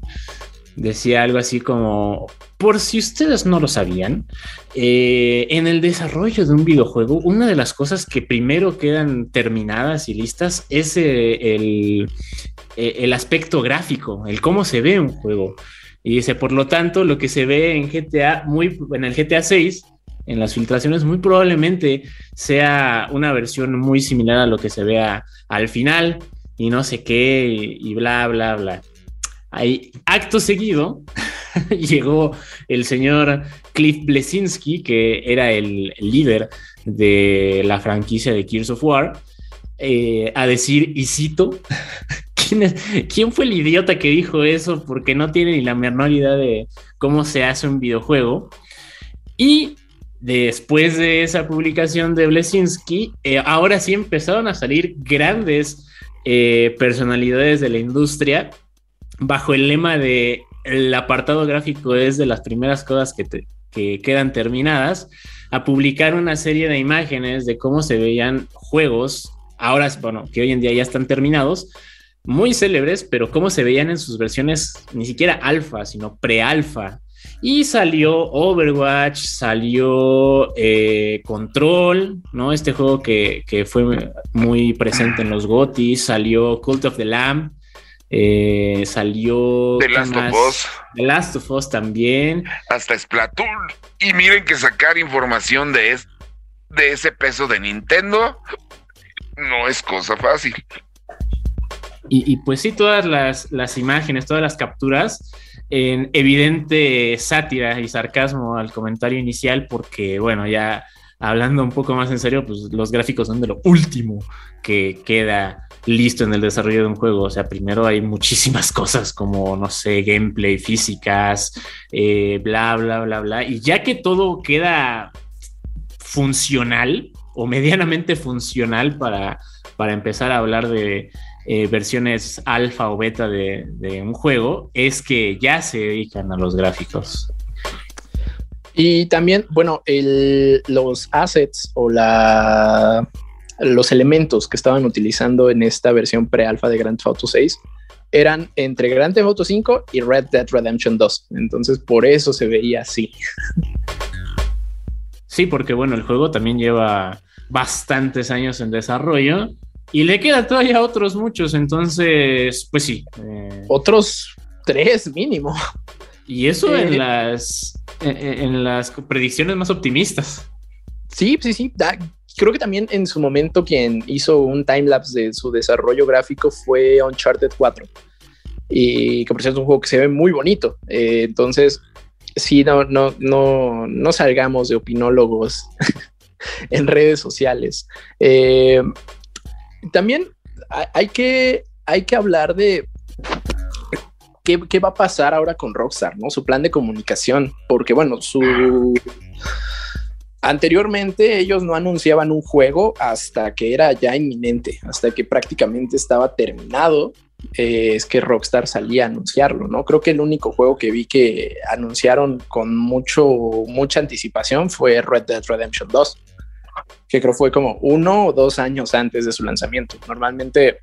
decía algo así como, por si ustedes no lo sabían, eh, en el desarrollo de un videojuego, una de las cosas que primero quedan terminadas y listas es eh, el, eh, el aspecto gráfico, el cómo se ve un juego. Y dice, por lo tanto, lo que se ve en GTA, muy, en el GTA 6, en las filtraciones, muy probablemente sea una versión muy similar a lo que se vea al final y no sé qué y, bla, bla, bla. Ahí, acto seguido, llegó el señor Cliff Blesinski, que era el, líder de la franquicia de Gears of War, eh, a decir, y cito, ¿Quién, fue el idiota que dijo eso? Porque no tiene ni la menor idea de cómo se hace un videojuego. Y después de esa publicación de Blesinski, eh, ahora sí empezaron a salir grandes eh, personalidades de la industria bajo el lema de el apartado gráfico es de las primeras cosas que, que quedan terminadas, a publicar una serie de imágenes de cómo se veían juegos, ahora, bueno, que hoy en día ya están terminados, muy célebres, pero cómo se veían en sus versiones ni siquiera alfa, sino pre-alfa. Y salió Overwatch, salió eh, Control, ¿no? Este juego que, fue muy presente en los GOTY, salió Cult of the Lamb, eh, salió... The Last of Us. The Last of Us también. Hasta Splatoon. Y miren que sacar información de, de ese peso de Nintendo no es cosa fácil. Y, pues sí, todas las, imágenes, todas las capturas en evidente sátira y sarcasmo al comentario inicial, porque bueno, ya hablando un poco más en serio, pues los gráficos son de lo último que queda listo en el desarrollo de un juego. O sea, primero hay muchísimas cosas como, no sé, gameplay, físicas, eh, bla, bla, bla, bla. Y ya que todo queda funcional o medianamente funcional para, para empezar a hablar de, eh, versiones alfa o beta de, un juego es que ya se dedican a los gráficos. Y también, bueno, los assets o la, los elementos que estaban utilizando en esta versión pre-alfa de Grand Theft Auto 6 eran entre Grand Theft Auto 5 y Red Dead Redemption 2. Entonces, por eso se veía así. Sí, porque bueno, el juego también lleva bastantes años en desarrollo y le queda todavía otros muchos, entonces, pues sí. Eh. Otros tres mínimo. Y eso en eh. las en las predicciones más optimistas. Sí, sí, sí. creo que también en su momento quien hizo un timelapse de su desarrollo gráfico fue Uncharted 4. Y que por cierto es un juego que se ve muy bonito. Eh, entonces, sí, no, no, no, no salgamos de opinólogos en redes sociales. Eh, también hay que, hay que hablar de qué, qué, va a pasar ahora con Rockstar, ¿no? Su plan de comunicación, porque bueno, su... Anteriormente ellos no anunciaban un juego hasta que era ya inminente, hasta que prácticamente estaba terminado. Eh, es que Rockstar salía a anunciarlo, ¿no? Creo que el único juego que vi que anunciaron con mucho, mucha anticipación fue Red Dead Redemption 2 que creo fue como uno o dos años antes de su lanzamiento. Normalmente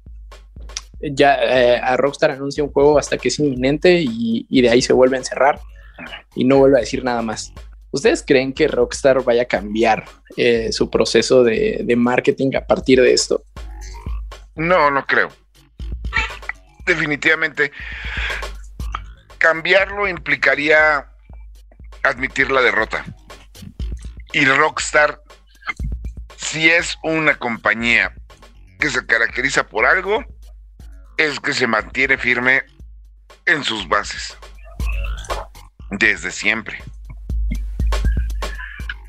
ya eh, a Rockstar anuncia un juego hasta que es inminente y, de ahí se vuelve a encerrar y no vuelve a decir nada más. ¿Ustedes creen que Rockstar vaya a cambiar eh, su proceso de, de marketing a partir de esto? No, no creo. Definitivamente, cambiarlo implicaría admitir la derrota. Y Rockstar si es una compañía que se caracteriza por algo, es que se mantiene firme en sus bases. Desde siempre.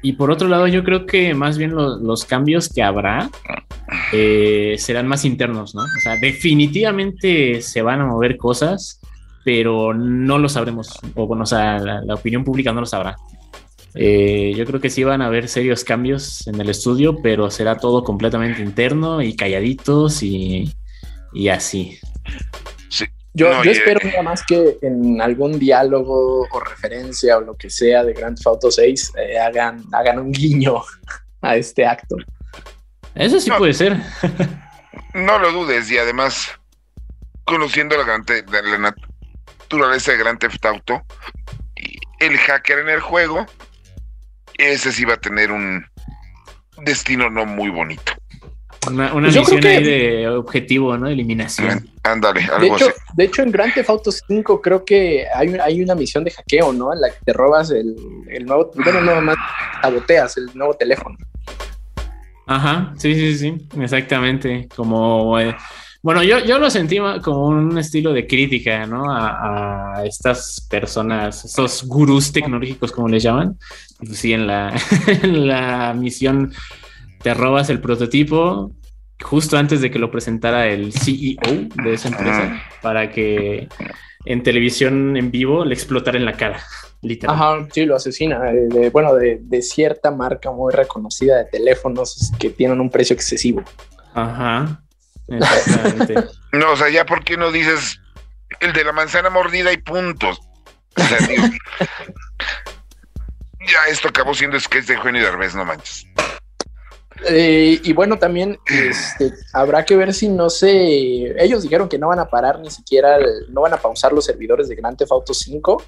Y por otro lado, yo creo que más bien los cambios que habrá eh, serán más internos, ¿no? O sea, definitivamente se van a mover cosas, pero no lo sabremos. O bueno, o sea, la opinión pública no lo sabrá. Eh, yo creo que sí van a haber serios cambios en el estudio, pero será todo completamente interno y calladitos y, así. Yo, espero nada más que en algún diálogo o referencia o lo que sea de Grand Theft Auto 6 eh, hagan, hagan un guiño a este acto. Eso sí puede ser. no lo dudes y además, conociendo la, la naturaleza de Grand Theft Auto, el hacker en el juego ese sí va a tener un destino no muy bonito. Una, una pues misión ahí de objetivo, ¿no? Eliminación. Ándale, algo de hecho, así. De hecho, en Grand Theft Auto 5 creo que hay, hay una misión de hackeo, ¿no? En la que te robas el, el nuevo, bueno, no más saboteas el nuevo teléfono. Ajá, sí, sí, sí, exactamente. Como eh, bueno, yo, yo lo sentí como un estilo de crítica, ¿no? A, estas personas, estos gurús tecnológicos, como les llaman. Pues sí, en la, en la misión te robas el prototipo justo antes de que lo presentara el CEO de esa empresa para que en televisión en vivo le explotara en la cara. Literal. Ajá, sí, lo asesina. De, bueno, de, de, cierta marca muy reconocida de teléfonos que tienen un precio excesivo. Ajá. no, o sea, ya por qué no dices el de la manzana mordida y puntos. O sea, ya esto acabó siendo sketch de Eugenio Derbez, no manches. Eh, y bueno, también este, habrá que ver si no sé. Ellos dijeron que no van a parar ni siquiera, no van a pausar los servidores de Grand Theft Auto 5,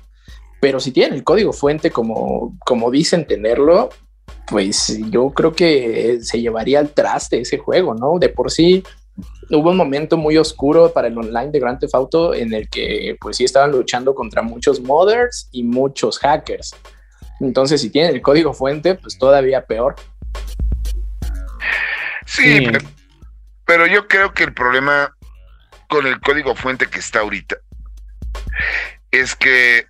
pero si tienen el código fuente como, como dicen tenerlo, pues yo creo que se llevaría al traste ese juego, ¿no? De por sí, hubo un momento muy oscuro para el online de Grand Theft Auto en el que pues sí estaban luchando contra muchos modders y muchos hackers. Entonces, si tienen el código fuente, pues todavía peor. Sí, Pero, yo creo que el problema con el código fuente que está ahorita es que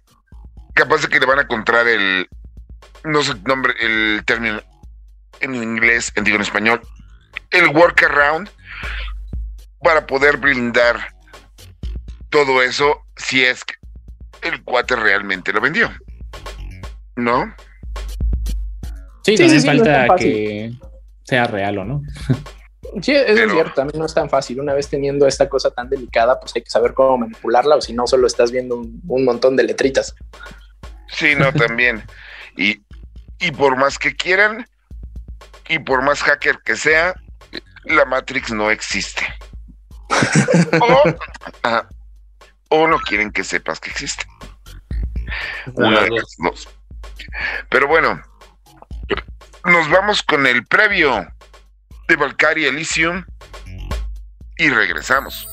capaz de que le van a encontrar el no sé el nombre, el término en inglés, en digo en español, el workaround para poder brindar todo eso si es que el cuate realmente lo vendió. ¿No? Sí, sí, falta que sea real o no. Sí, eso es cierto, también no es tan fácil. Una vez teniendo esta cosa tan delicada, pues hay que saber cómo manipularla o si no, solo estás viendo un, montón de letritas. Sí, no, también. Y, y por más que quieran, y por más hacker que sea, la Matrix no existe. o, no quieren que sepas que existe. Una de las dos. Pero bueno, nos vamos con el previo de Valkyrie Elysium y regresamos.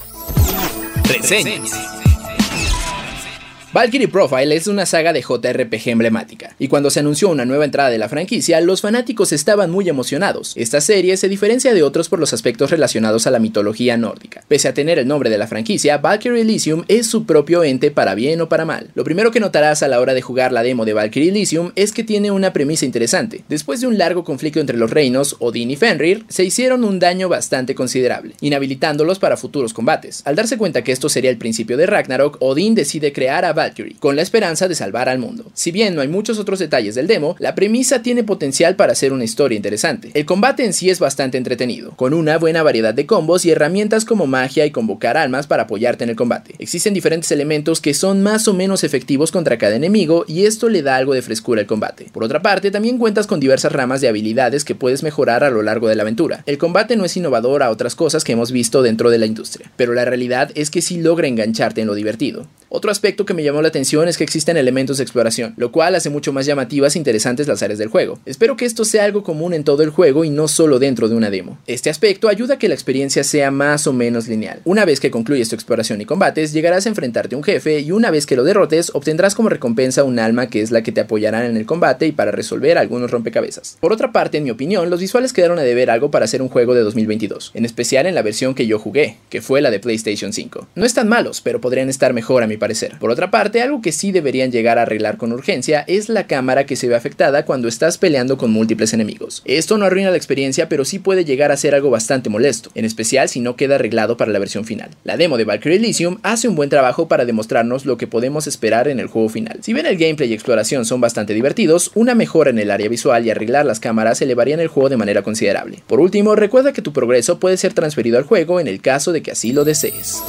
Valkyrie Profile es una saga de JRPG emblemática, y cuando se anunció una nueva entrada de la franquicia, los fanáticos estaban muy emocionados. Esta serie se diferencia de otros por los aspectos relacionados a la mitología nórdica. Pese a tener el nombre de la franquicia, Valkyrie Elysium es su propio ente para bien o para mal. Lo primero que notarás a la hora de jugar la demo de Valkyrie Elysium es que tiene una premisa interesante. Después de un largo conflicto entre los reinos, Odin y Fenrir se hicieron un daño bastante considerable, inhabilitándolos para futuros combates. Al darse cuenta que esto sería el principio de Ragnarok, Odin decide crear a Valkyrie, con la esperanza de salvar al mundo. Si bien no hay muchos otros detalles del demo, la premisa tiene potencial para ser una historia interesante. El combate en sí es bastante entretenido, con una buena variedad de combos y herramientas como magia y convocar almas para apoyarte en el combate. Existen diferentes elementos que son más o menos efectivos contra cada enemigo y esto le da algo de frescura al combate. Por otra parte, también cuentas con diversas ramas de habilidades que puedes mejorar a lo largo de la aventura. El combate no es innovador a otras cosas que hemos visto dentro de la industria, pero la realidad es que sí logra engancharte en lo divertido. Otro aspecto que me llamó la atención es que existen elementos de exploración, lo cual hace mucho más llamativas e interesantes las áreas del juego. Espero que esto sea algo común en todo el juego y no solo dentro de una demo. Este aspecto ayuda a que la experiencia sea más o menos lineal. Una vez que concluyes tu exploración y combates, llegarás a enfrentarte a un jefe y una vez que lo derrotes, obtendrás como recompensa un alma que es la que te apoyará en el combate y para resolver algunos rompecabezas. Por otra parte, en mi opinión, los visuales quedaron a deber algo para hacer un juego de 2022, en especial en la versión que yo jugué, que fue la de PlayStation 5. No están malos, pero podrían estar mejor a mi parecer. Por otra parte, algo que sí deberían llegar a arreglar con urgencia es la cámara que se ve afectada cuando estás peleando con múltiples enemigos. Esto no arruina la experiencia, pero sí puede llegar a ser algo bastante molesto, en especial si no queda arreglado para la versión final. La demo de Valkyrie Elysium hace un buen trabajo para demostrarnos lo que podemos esperar en el juego final. Si bien el gameplay y exploración son bastante divertidos, una mejora en el área visual y arreglar las cámaras elevarían el juego de manera considerable. Por último, recuerda que tu progreso puede ser transferido al juego en el caso de que así lo desees.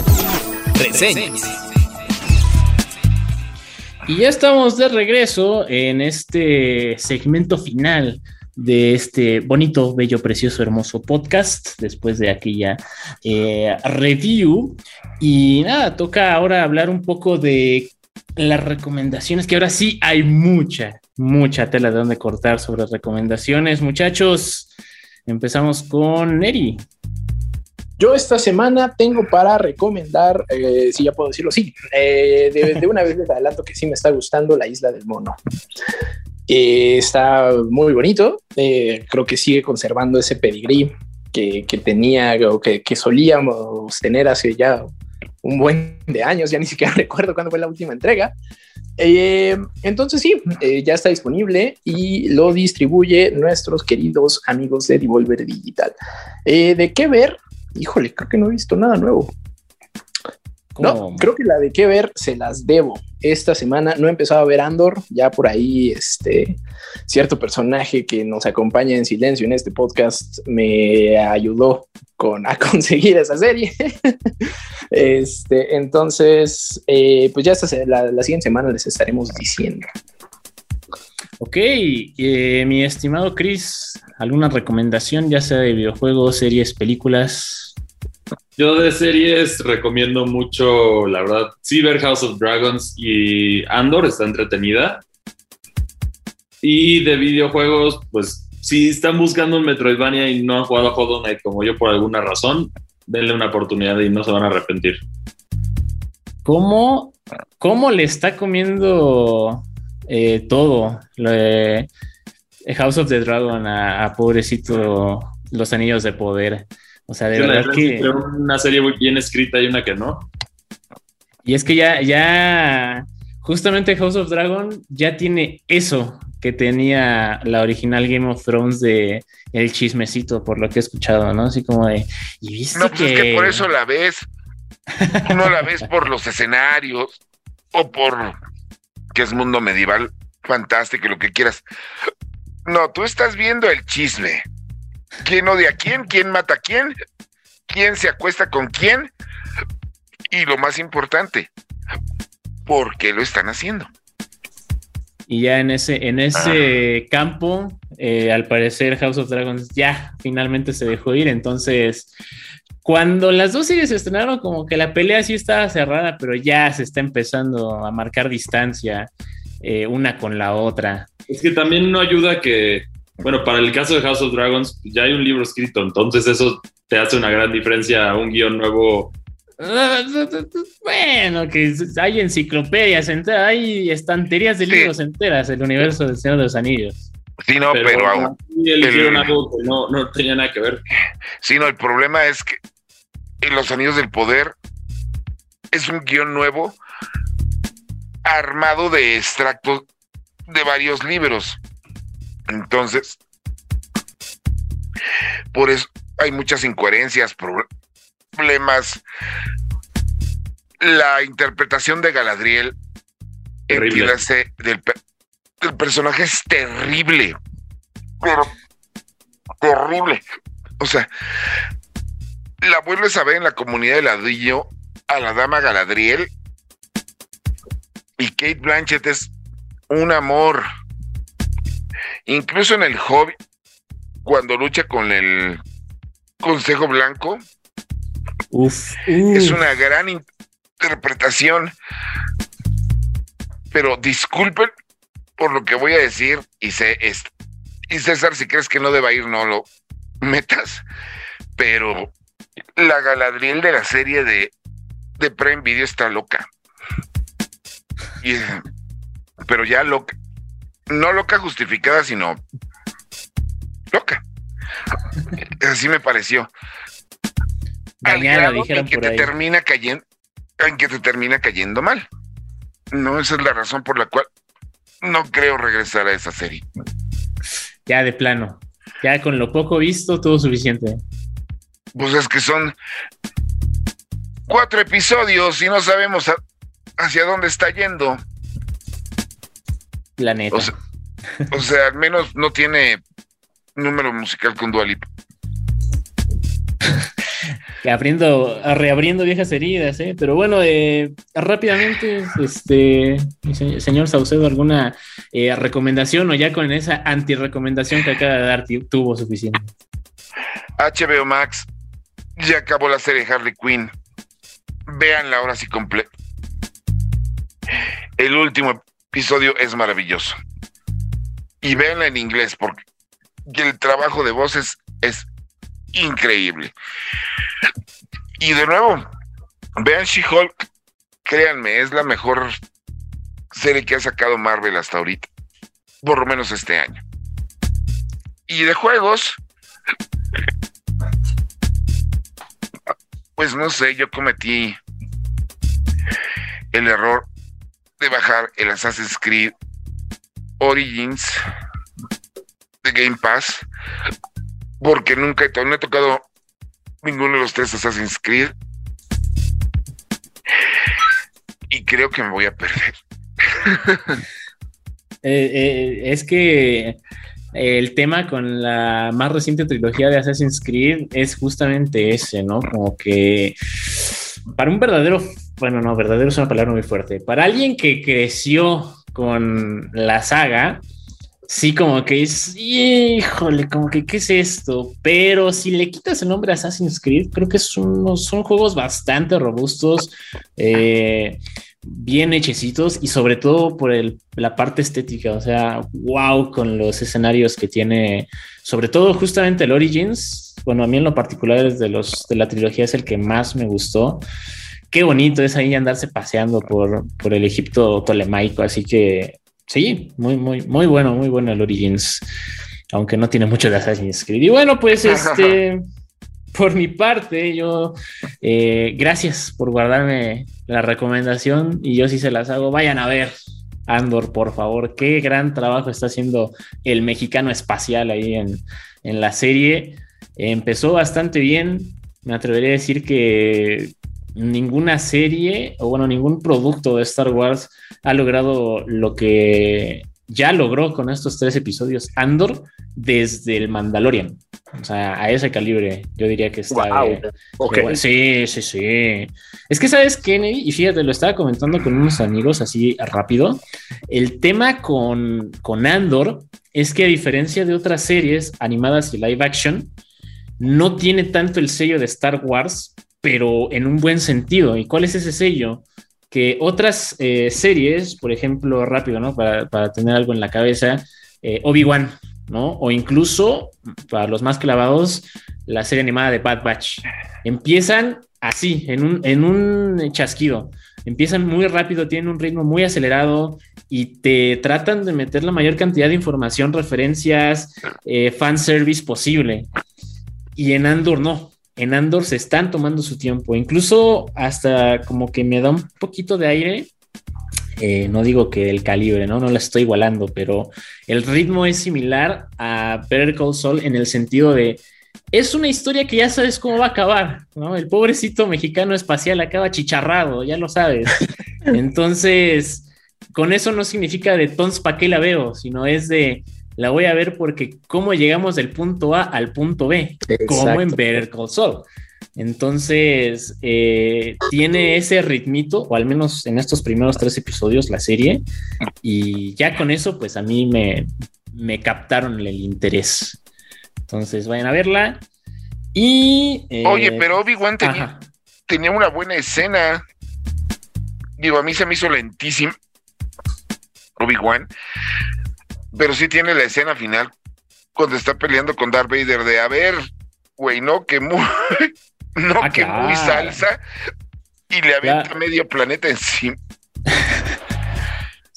Y ya estamos de regreso en este segmento final de este bonito, bello, precioso, hermoso podcast después de aquella eh, review. Y nada, toca ahora hablar un poco de las recomendaciones, que ahora sí hay mucha, mucha tela de donde cortar sobre recomendaciones. Muchachos, empezamos con Neri. Yo esta semana tengo para recomendar, eh, si ya puedo decirlo, sí, eh, de, una vez les adelanto que sí me está gustando la isla del mono. Eh, está muy bonito, creo que sigue conservando ese pedigrí que, tenía o que, que, solíamos tener hace ya un buen de años, ya ni siquiera recuerdo cuándo fue la última entrega. entonces sí, ya está disponible y lo distribuye nuestros queridos amigos de Devolver Digital. ¿De qué ver? Híjole, creo que no he visto nada nuevo. No, creo que la de qué ver se las debo. Esta semana no he empezado a ver Andor, ya por ahí este cierto personaje que nos acompaña en silencio en este podcast me ayudó con a conseguir esa serie. este, entonces, eh, pues ya esta, la, la siguiente semana les estaremos diciendo. Ok, eh, mi estimado Chris, ¿alguna recomendación, ya sea de videojuegos, series, películas? Yo de series recomiendo mucho, la verdad, Cyber House of Dragons y Andor está entretenida. Y de videojuegos, pues si están buscando un Metroidvania y no han jugado a Hollow Knight como yo por alguna razón, denle una oportunidad y no se van a arrepentir. ¿Cómo, cómo le está comiendo eh, todo? House of the Dragon a pobrecito los anillos de poder. O sea, de verdad que. Una serie muy bien escrita y una que no. Y es que ya, ya. Justamente House of Dragon ya tiene eso que tenía la original Game of Thrones de el chismecito, por lo que he escuchado, ¿no? Así como de. ¿y viste no, pues es que por eso la ves. no la ves por los escenarios o por que es mundo medieval fantástico, lo que quieras. No, tú estás viendo el chisme quién odia a quién, quién mata a quién, quién se acuesta con quién y lo más importante, ¿por qué lo están haciendo? Y ya en ese, en ese ah. campo, eh, al parecer House of Dragons ya finalmente se dejó ir. Entonces, cuando las dos series se estrenaron, como que la pelea sí estaba cerrada, pero ya se está empezando a marcar distancia eh, una con la otra. Es que también no ayuda que bueno, para el caso de House of Dragons, ya hay un libro escrito, entonces eso te hace una gran diferencia a un guion nuevo Bueno, que hay enciclopedias enteras, hay estanterías de libros enteras el universo del Señor de los Anillos. Sí, no, pero, aún. no, no tenía nada que ver. Sí, no, el problema es que en Los Anillos del Poder es un guion nuevo armado de extractos de varios libros. Entonces, por eso hay muchas incoherencias, problemas. La interpretación de Galadriel, entiéndase, del, del personaje es terrible, pero terrible. O sea, la vuelves a ver en la comunidad de ladrillo a la dama Galadriel y Kate Blanchett es un amor. Incluso en el hobby, cuando lucha con el Consejo Blanco, es una gran interpretación. Pero disculpen por lo que voy a decir y sé y César, si crees que no deba ir, no lo metas. Pero la Galadriel de la serie de, de Prime Video está loca. pero ya loca. No loca justificada, sino loca. Así me pareció. en que te termina cayendo, en que te termina cayendo mal. No, esa es la razón por la cual no creo regresar a esa serie. Ya de plano. Ya con lo poco visto, todo suficiente. Pues es que son cuatro episodios y no sabemos hacia dónde está yendo. Planeta. O sea, al menos no tiene número musical con Dualip. abriendo, reabriendo viejas heridas, ¿eh? Pero bueno, eh, rápidamente, este, señor Saucedo, ¿alguna eh, recomendación o ya con esa anti-recomendación que acaba de dar tuvo suficiente? HBO Max, ya acabó la serie Harley Quinn. Véanla ahora sí completa. El último episodio es maravilloso. Y véanla en inglés porque el trabajo de voces es increíble. Y de nuevo, vean She-Hulk, créanme, es la mejor serie que ha sacado Marvel hasta ahorita, por lo menos este año. Y de juegos, pues no sé, yo cometí el error de bajar el Assassin's Creed Origins de Game Pass porque nunca no he tocado ninguno de los tres Assassin's Creed. Y creo que me voy a perder. Eh, eh, es que el tema con la más reciente trilogía de Assassin's Creed es justamente ese, ¿no? Como que para un verdadero, bueno, no, verdadero es una palabra muy fuerte. Para alguien que creció con la saga, sí, como que es, híjole, como que, ¿qué es esto? Pero si le quitas el nombre Assassin's Creed, creo que son, son juegos bastante robustos, eh, bien hechecitos y sobre todo por el, la parte estética, o sea, wow con los escenarios que tiene, sobre todo justamente el Origins, bueno, a mí en lo particular de, los, de la trilogía es el que más me gustó. Qué bonito es ahí andarse paseando por, por el Egipto tolemaico, así que Sí, muy, muy, muy bueno, muy bueno el Origins, aunque no tiene mucho de Assassin's Creed. Y bueno, pues este, por mi parte, yo, eh, gracias por guardarme la recomendación y yo sí se las hago. Vayan a ver Andor, por favor. Qué gran trabajo está haciendo el mexicano espacial ahí en, en la serie. Empezó bastante bien. Me atrevería a decir que ninguna serie o bueno, ningún producto de Star Wars ha logrado lo que ya logró con estos tres episodios Andor desde el Mandalorian. O sea, a ese calibre yo diría que está... sí, sí, sí. Es que, ¿sabes, Kennedy? Y fíjate, lo estaba comentando con unos amigos así rápido. El tema con, con Andor es que a diferencia de otras series animadas y live action, no tiene tanto el sello de Star Wars, pero en un buen sentido. ¿Y cuál es ese sello? Que otras eh, series, por ejemplo, rápido, ¿no? Para, tener algo en la cabeza, eh, Obi-Wan. ¿No? O incluso, para los más clavados, la serie animada de Bad Batch. Empiezan así, en un, en un chasquido. Empiezan muy rápido, tienen un ritmo muy acelerado y te tratan de meter la mayor cantidad de información, referencias, eh, fanservice posible. Y en Andor no. En Andor se están tomando su tiempo. Incluso hasta como que me da un poquito de aire. Eh, no digo que el calibre, ¿no? No la estoy igualando, pero el ritmo es similar a Better Call Saul en el sentido de es una historia que ya sabes cómo va a acabar, ¿no? El pobrecito mexicano espacial acaba chicharrado, ya lo sabes. Entonces, con eso no significa de tons para qué la veo, sino es de la voy a ver porque cómo llegamos del punto A al punto B, como en Better Call Saul. Entonces, eh, tiene ese ritmito, o al menos en estos primeros tres episodios, la serie, y ya con eso, pues a mí me, me captaron el interés. Entonces vayan a verla. Y. Eh, Oye, pero Obi-Wan tenía, una buena escena. Digo, a mí se me hizo lentísimo. Obi-Wan. Pero sí tiene la escena final cuando está peleando con Darth Vader de a ver, güey, no que muy, no ah, que muy salsa y le avienta medio planeta encima.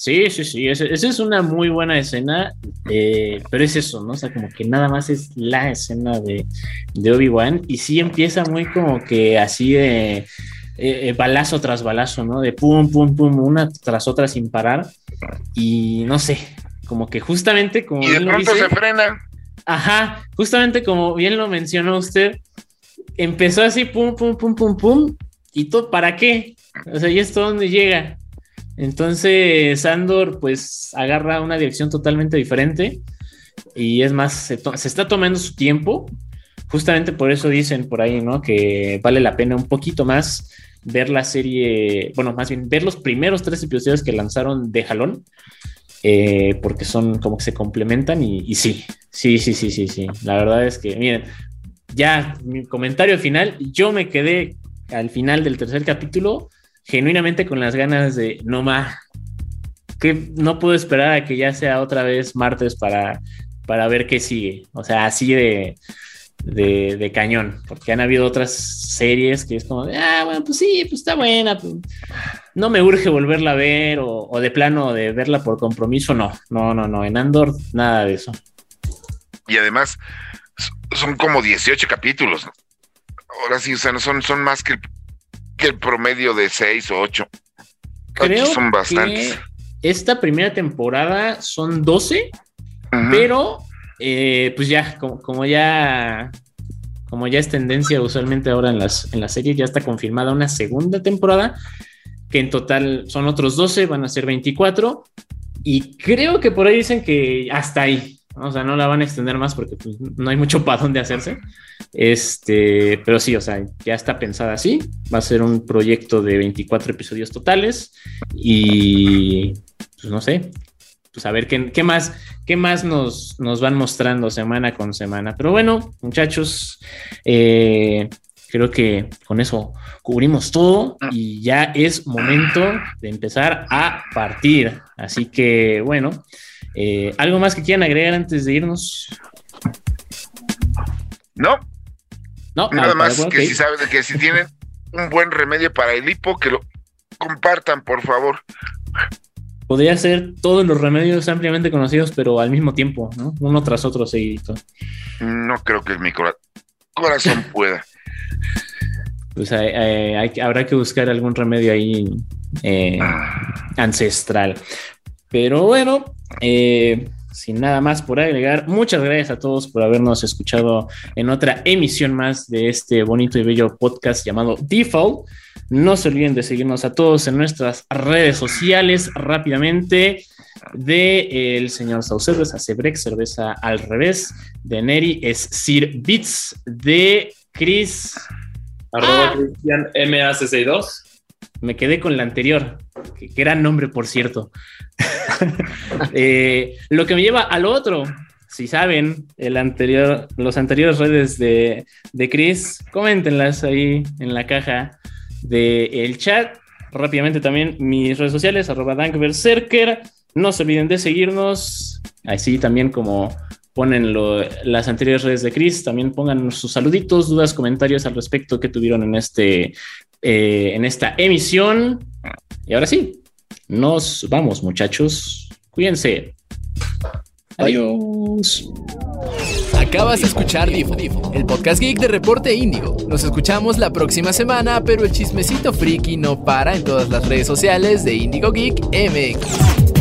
Sí, sí, sí, esa, es una muy buena escena, eh, pero es eso, ¿no? O sea, como que nada más es la escena de, de Obi-Wan y sí empieza muy como que así de eh, eh, balazo tras balazo, ¿no? De pum, pum, pum, una tras otra sin parar y no sé, como que justamente como... Y de pronto se frena. Ajá, justamente como bien lo mencionó usted, empezó así, pum, pum, pum, pum, pum, y todo, ¿para qué? O sea, ¿y esto dónde llega? Entonces, Andor pues agarra una dirección totalmente diferente y es más, se, está tomando su tiempo. Justamente por eso dicen por ahí, ¿no? Que vale la pena un poquito más ver la serie, bueno, más bien ver los primeros tres episodios que lanzaron de jalón, eh, porque son como que se complementan y, y sí, sí, sí, sí, sí, sí. La verdad es que, miren, ya mi comentario final, yo me quedé al final del tercer capítulo genuinamente con las ganas de no más, que no puedo esperar a que ya sea otra vez martes para, para ver qué sigue. O sea, así de, de, cañón, porque han habido otras series que es como de, ah, bueno, pues sí, pues está buena. Pues, no me urge volverla a ver o, o, de plano de verla por compromiso, no, no, no, no, en Andor nada de eso. Y además son como 18 capítulos. Ahora sí, o sea, son, son más que el el promedio de 6 o 8. Creo son bastantes. Que esta primera temporada son 12, pero eh, pues ya, como, ya como ya es tendencia usualmente ahora en las, en la serie, ya está confirmada una segunda temporada, que en total son otros 12, van a ser 24, y creo que por ahí dicen que hasta ahí, o sea, no la van a extender más porque pues, no hay mucho para dónde hacerse. Este, pero sí, o sea, ya está pensada así. Va a ser un proyecto de 24 episodios totales y pues no sé, pues a ver qué, qué más, qué más nos, nos, van mostrando semana con semana. Pero bueno, muchachos, eh, creo que con eso cubrimos todo y ya es momento de empezar a partir. Así que bueno. Eh, ¿Algo más que quieran agregar antes de irnos? No. No. Nada ah, más que si saben que si tienen un buen remedio para el hipo, que lo compartan, por favor. Podría ser todos los remedios ampliamente conocidos, pero al mismo tiempo, ¿no? Uno tras otro seguido. No creo que mi corazón pueda. Pues habrá que buscar algún remedio ahí eh, ah. ancestral. Pero bueno, eh, sin nada más por agregar, muchas gracias a todos por habernos escuchado en otra emisión más de este bonito y bello podcast llamado Default. No se olviden de seguirnos a todos en nuestras redes sociales rápidamente. De el señor Saucedo es Acebrex, cerveza al revés. De Neri es Sir Beats. De Chris. Arroba ah. MAC62. Me quedé con la anterior. Que gran nombre, por cierto. Eh, lo que me lleva al otro. Si saben el anterior, los anteriores redes de, de Chris, coméntenlas ahí en la caja del chat. Rápidamente también mis redes sociales, arroba dankberserker. No se olviden de seguirnos, así también como, ponen las anteriores redes de Chris, también pongan sus saluditos, dudas, comentarios al respecto que tuvieron en, este, eh, en esta emisión. Y ahora sí, nos vamos muchachos, cuídense. Adiós. Acabas de escuchar Difo, el podcast geek de Reporte Índigo. Nos escuchamos la próxima semana, pero el chismecito friki no para en todas las redes sociales de Indigo Geek MX.